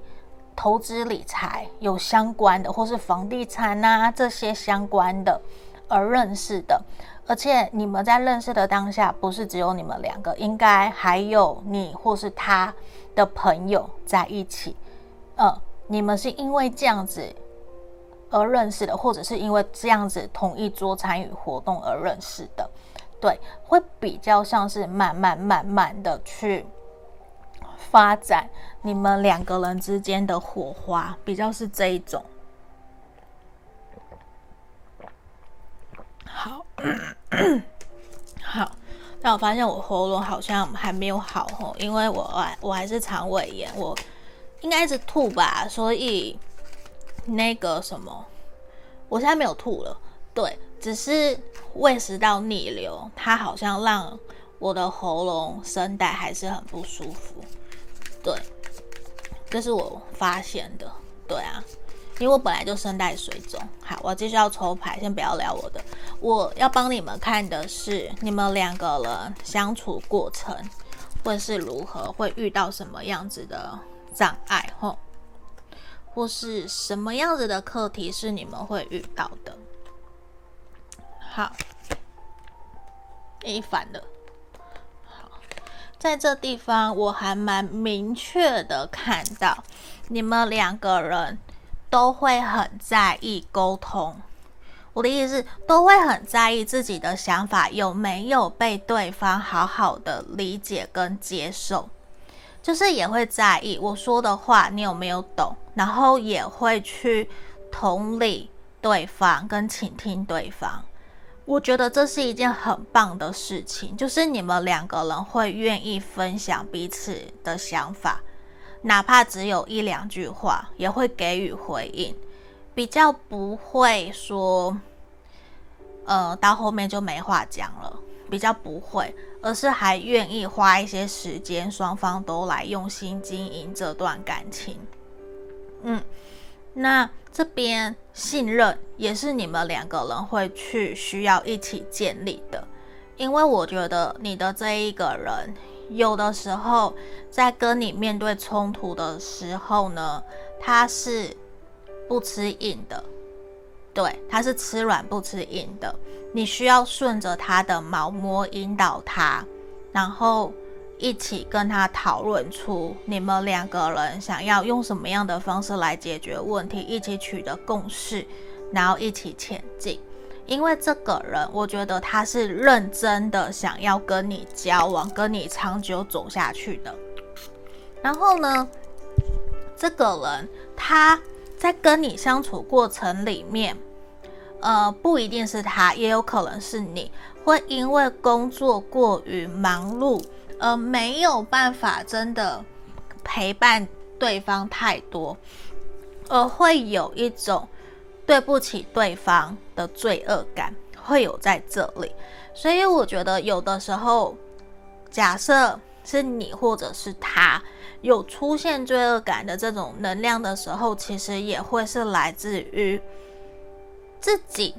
投资理财有相关的，或是房地产啊这些相关的而认识的。而且你们在认识的当下，不是只有你们两个，应该还有你或是他的朋友在一起。呃，你们是因为这样子而认识的，或者是因为这样子同一桌参与活动而认识的。对，会比较像是慢慢慢慢的去发展你们两个人之间的火花，比较是这一种。好。好，但我发现我喉咙好像还没有好哦，因为我我还是肠胃炎，我应该是吐吧，所以那个什么，我现在没有吐了，对，只是胃食道逆流，它好像让我的喉咙声带还是很不舒服，对，这是我发现的，对啊。因为我本来就身带水肿，好，我继续要抽牌，先不要聊我的。我要帮你们看的是你们两个人相处过程或是如何，会遇到什么样子的障碍，吼，或是什么样子的课题是你们会遇到的。好，一反的，好，在这地方我还蛮明确的看到你们两个人。都会很在意沟通，我的意思是都会很在意自己的想法有没有被对方好好的理解跟接受，就是也会在意我说的话你有没有懂，然后也会去同理对方跟倾听对方。我觉得这是一件很棒的事情，就是你们两个人会愿意分享彼此的想法。哪怕只有一两句话，也会给予回应，比较不会说，呃，到后面就没话讲了，比较不会，而是还愿意花一些时间，双方都来用心经营这段感情。嗯，那这边信任也是你们两个人会去需要一起建立的，因为我觉得你的这一个人。有的时候，在跟你面对冲突的时候呢，他是不吃硬的，对，他是吃软不吃硬的。你需要顺着他的毛摸引导他，然后一起跟他讨论出你们两个人想要用什么样的方式来解决问题，一起取得共识，然后一起前进。因为这个人，我觉得他是认真的想要跟你交往，跟你长久走下去的。然后呢，这个人他在跟你相处过程里面，呃，不一定是他，也有可能是你，会因为工作过于忙碌。呃，没有办法真的陪伴对方太多，而会有一种对不起对方的罪恶感，会有在这里。所以我觉得有的时候，假设是你或者是他有出现罪恶感的这种能量的时候，其实也会是来自于自己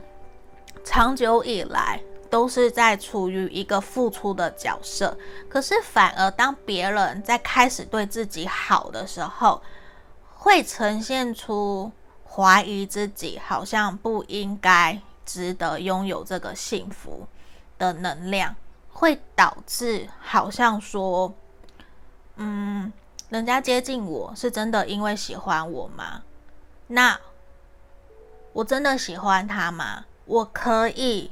长久以来。都是在处于一个付出的角色，可是反而当别人在开始对自己好的时候，会呈现出怀疑自己好像不应该值得拥有这个幸福的能量，会导致好像说，嗯，人家接近我是真的因为喜欢我吗？那我真的喜欢他吗？我可以。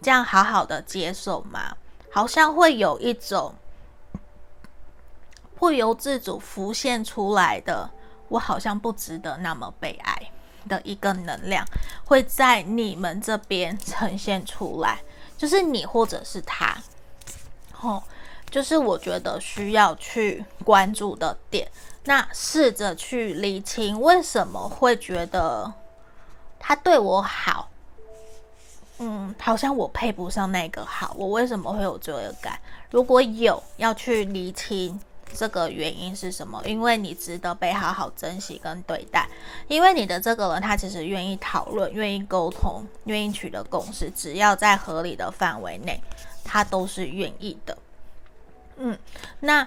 这样好好的接受吗？好像会有一种不由自主浮现出来的，我好像不值得那么被爱的一个能量，会在你们这边呈现出来，就是你或者是他，哦，就是我觉得需要去关注的点。那试着去理清为什么会觉得他对我好。嗯，好像我配不上那个好，我为什么会有罪恶感？如果有，要去厘清这个原因是什么？因为你值得被好好珍惜跟对待，因为你的这个人他其实愿意讨论、愿意沟通、愿意取得共识，只要在合理的范围内，他都是愿意的。嗯，那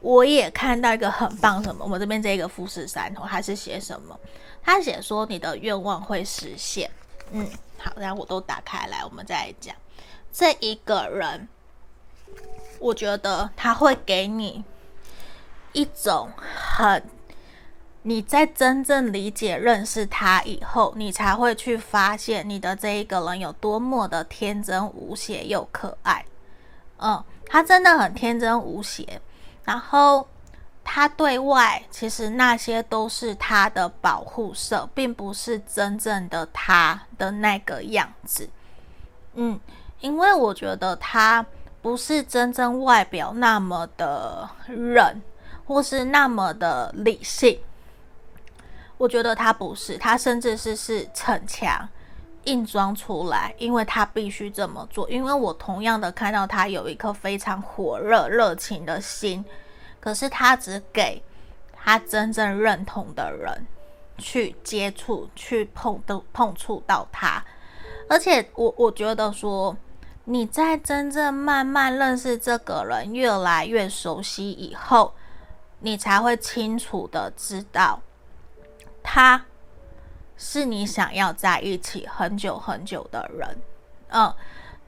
我也看到一个很棒什么？我们这边这个富士山头，他是写什么？他写说你的愿望会实现。嗯。好，然后我都打开来，我们再来讲这一个人。我觉得他会给你一种很，你在真正理解、认识他以后，你才会去发现你的这一个人有多么的天真无邪又可爱。嗯，他真的很天真无邪，然后。他对外其实那些都是他的保护色，并不是真正的他的那个样子。嗯，因为我觉得他不是真正外表那么的忍，或是那么的理性。我觉得他不是，他甚至是是逞强，硬装出来，因为他必须这么做。因为我同样的看到他有一颗非常火热、热情的心。可是他只给他真正认同的人去接触、去碰都碰触到他，而且我我觉得说，你在真正慢慢认识这个人、越来越熟悉以后，你才会清楚的知道，他是你想要在一起很久很久的人，嗯。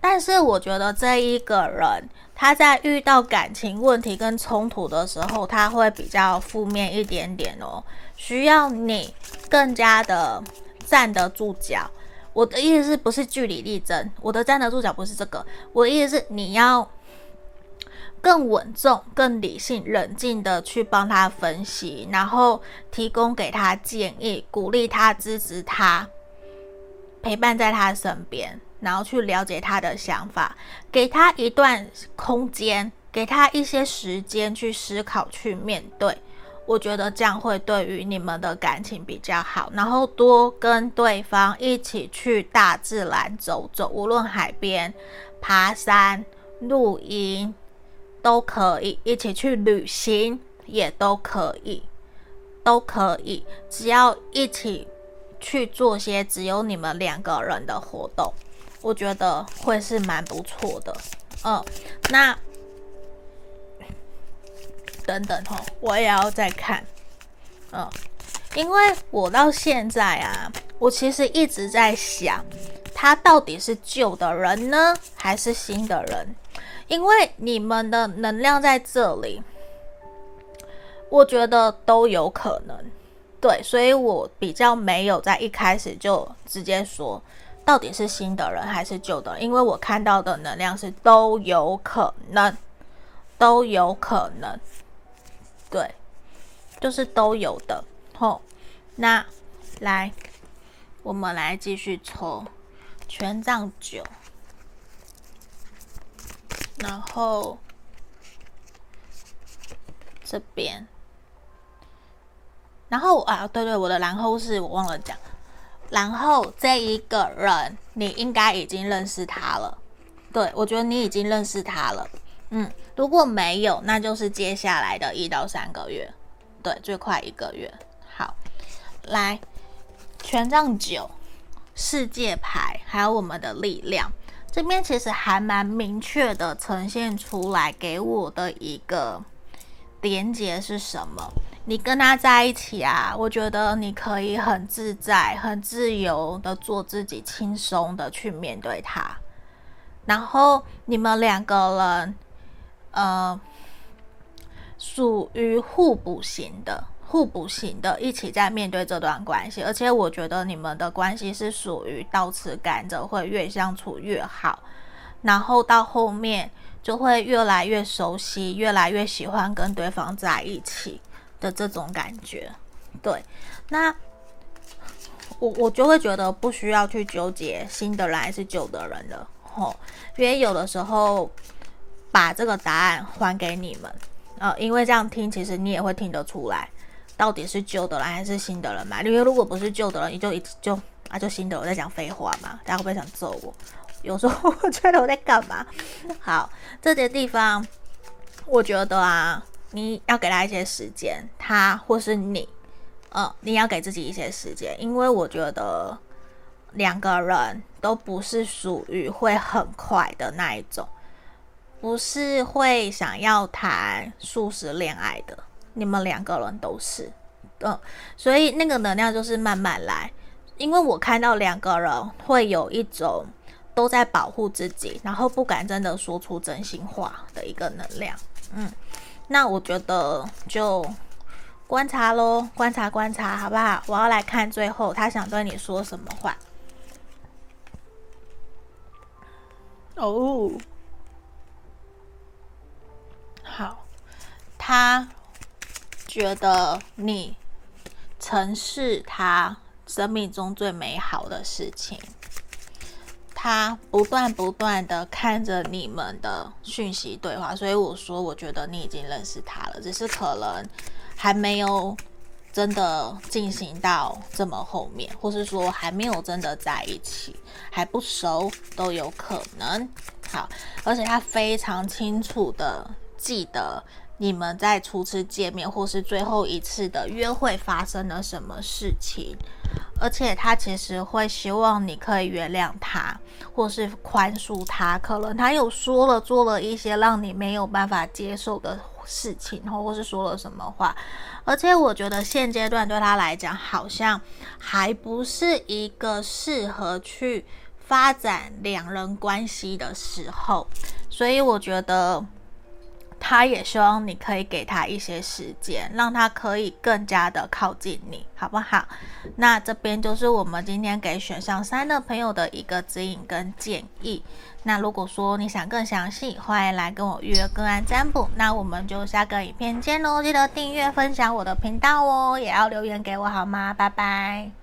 但是我觉得这一个人，他在遇到感情问题跟冲突的时候，他会比较负面一点点哦，需要你更加的站得住脚。我的意思是不是据理力争？我的站得住脚不是这个，我的意思是你要更稳重、更理性、冷静的去帮他分析，然后提供给他建议，鼓励他、支持他，陪伴在他身边。然后去了解他的想法，给他一段空间，给他一些时间去思考、去面对。我觉得这样会对于你们的感情比较好。然后多跟对方一起去大自然走走，无论海边、爬山、露营都可以，一起去旅行也都可以，都可以，只要一起去做些只有你们两个人的活动。我觉得会是蛮不错的，嗯，那等等哦，我也要再看，嗯，因为我到现在啊，我其实一直在想，他到底是旧的人呢，还是新的人？因为你们的能量在这里，我觉得都有可能。对，所以我比较没有在一开始就直接说到底是新的人还是旧的，因为我看到的能量是都有可能，都有可能，对，就是都有的。吼，那来，我们来继续抽权杖九，然后这边。然后啊，对对，我的然后是我忘了讲。然后这一个人，你应该已经认识他了。对，我觉得你已经认识他了。嗯，如果没有，那就是接下来的一到三个月。对，最快一个月。好，来，权杖九，世界牌，还有我们的力量，这边其实还蛮明确的呈现出来给我的一个连接是什么？你跟他在一起啊，我觉得你可以很自在、很自由的做自己，轻松的去面对他。然后你们两个人，呃，属于互补型的，互补型的，一起在面对这段关系。而且我觉得你们的关系是属于倒吃甘蔗，会越相处越好。然后到后面就会越来越熟悉，越来越喜欢跟对方在一起。的这种感觉，对，那我我就会觉得不需要去纠结新的人还是旧的人了，吼，因为有的时候把这个答案还给你们，呃，因为这样听，其实你也会听得出来，到底是旧的人还是新的人嘛？因为如果不是旧的人，你就一直就啊就新的，我在讲废话嘛，大家会不会想揍我？有时候我觉得我在干嘛？好，这些地方，我觉得啊。你要给他一些时间，他或是你，嗯，你要给自己一些时间，因为我觉得两个人都不是属于会很快的那一种，不是会想要谈速食恋爱的。你们两个人都是，嗯，所以那个能量就是慢慢来，因为我看到两个人会有一种都在保护自己，然后不敢真的说出真心话的一个能量，嗯。那我觉得就观察喽，观察观察，好不好？我要来看最后他想对你说什么话。哦，好，他觉得你曾是他生命中最美好的事情。他不断不断的看着你们的讯息对话，所以我说，我觉得你已经认识他了，只是可能还没有真的进行到这么后面，或是说还没有真的在一起，还不熟都有可能。好，而且他非常清楚的记得你们在初次见面或是最后一次的约会发生了什么事情。而且他其实会希望你可以原谅他，或是宽恕他。可能他有说了、做了一些让你没有办法接受的事情，或或是说了什么话。而且我觉得现阶段对他来讲，好像还不是一个适合去发展两人关系的时候。所以我觉得。他也希望你可以给他一些时间，让他可以更加的靠近你，好不好？那这边就是我们今天给选项三的朋友的一个指引跟建议。那如果说你想更详细，欢迎来跟我预约个案占卜。那我们就下个影片见喽！记得订阅分享我的频道哦，也要留言给我好吗？拜拜。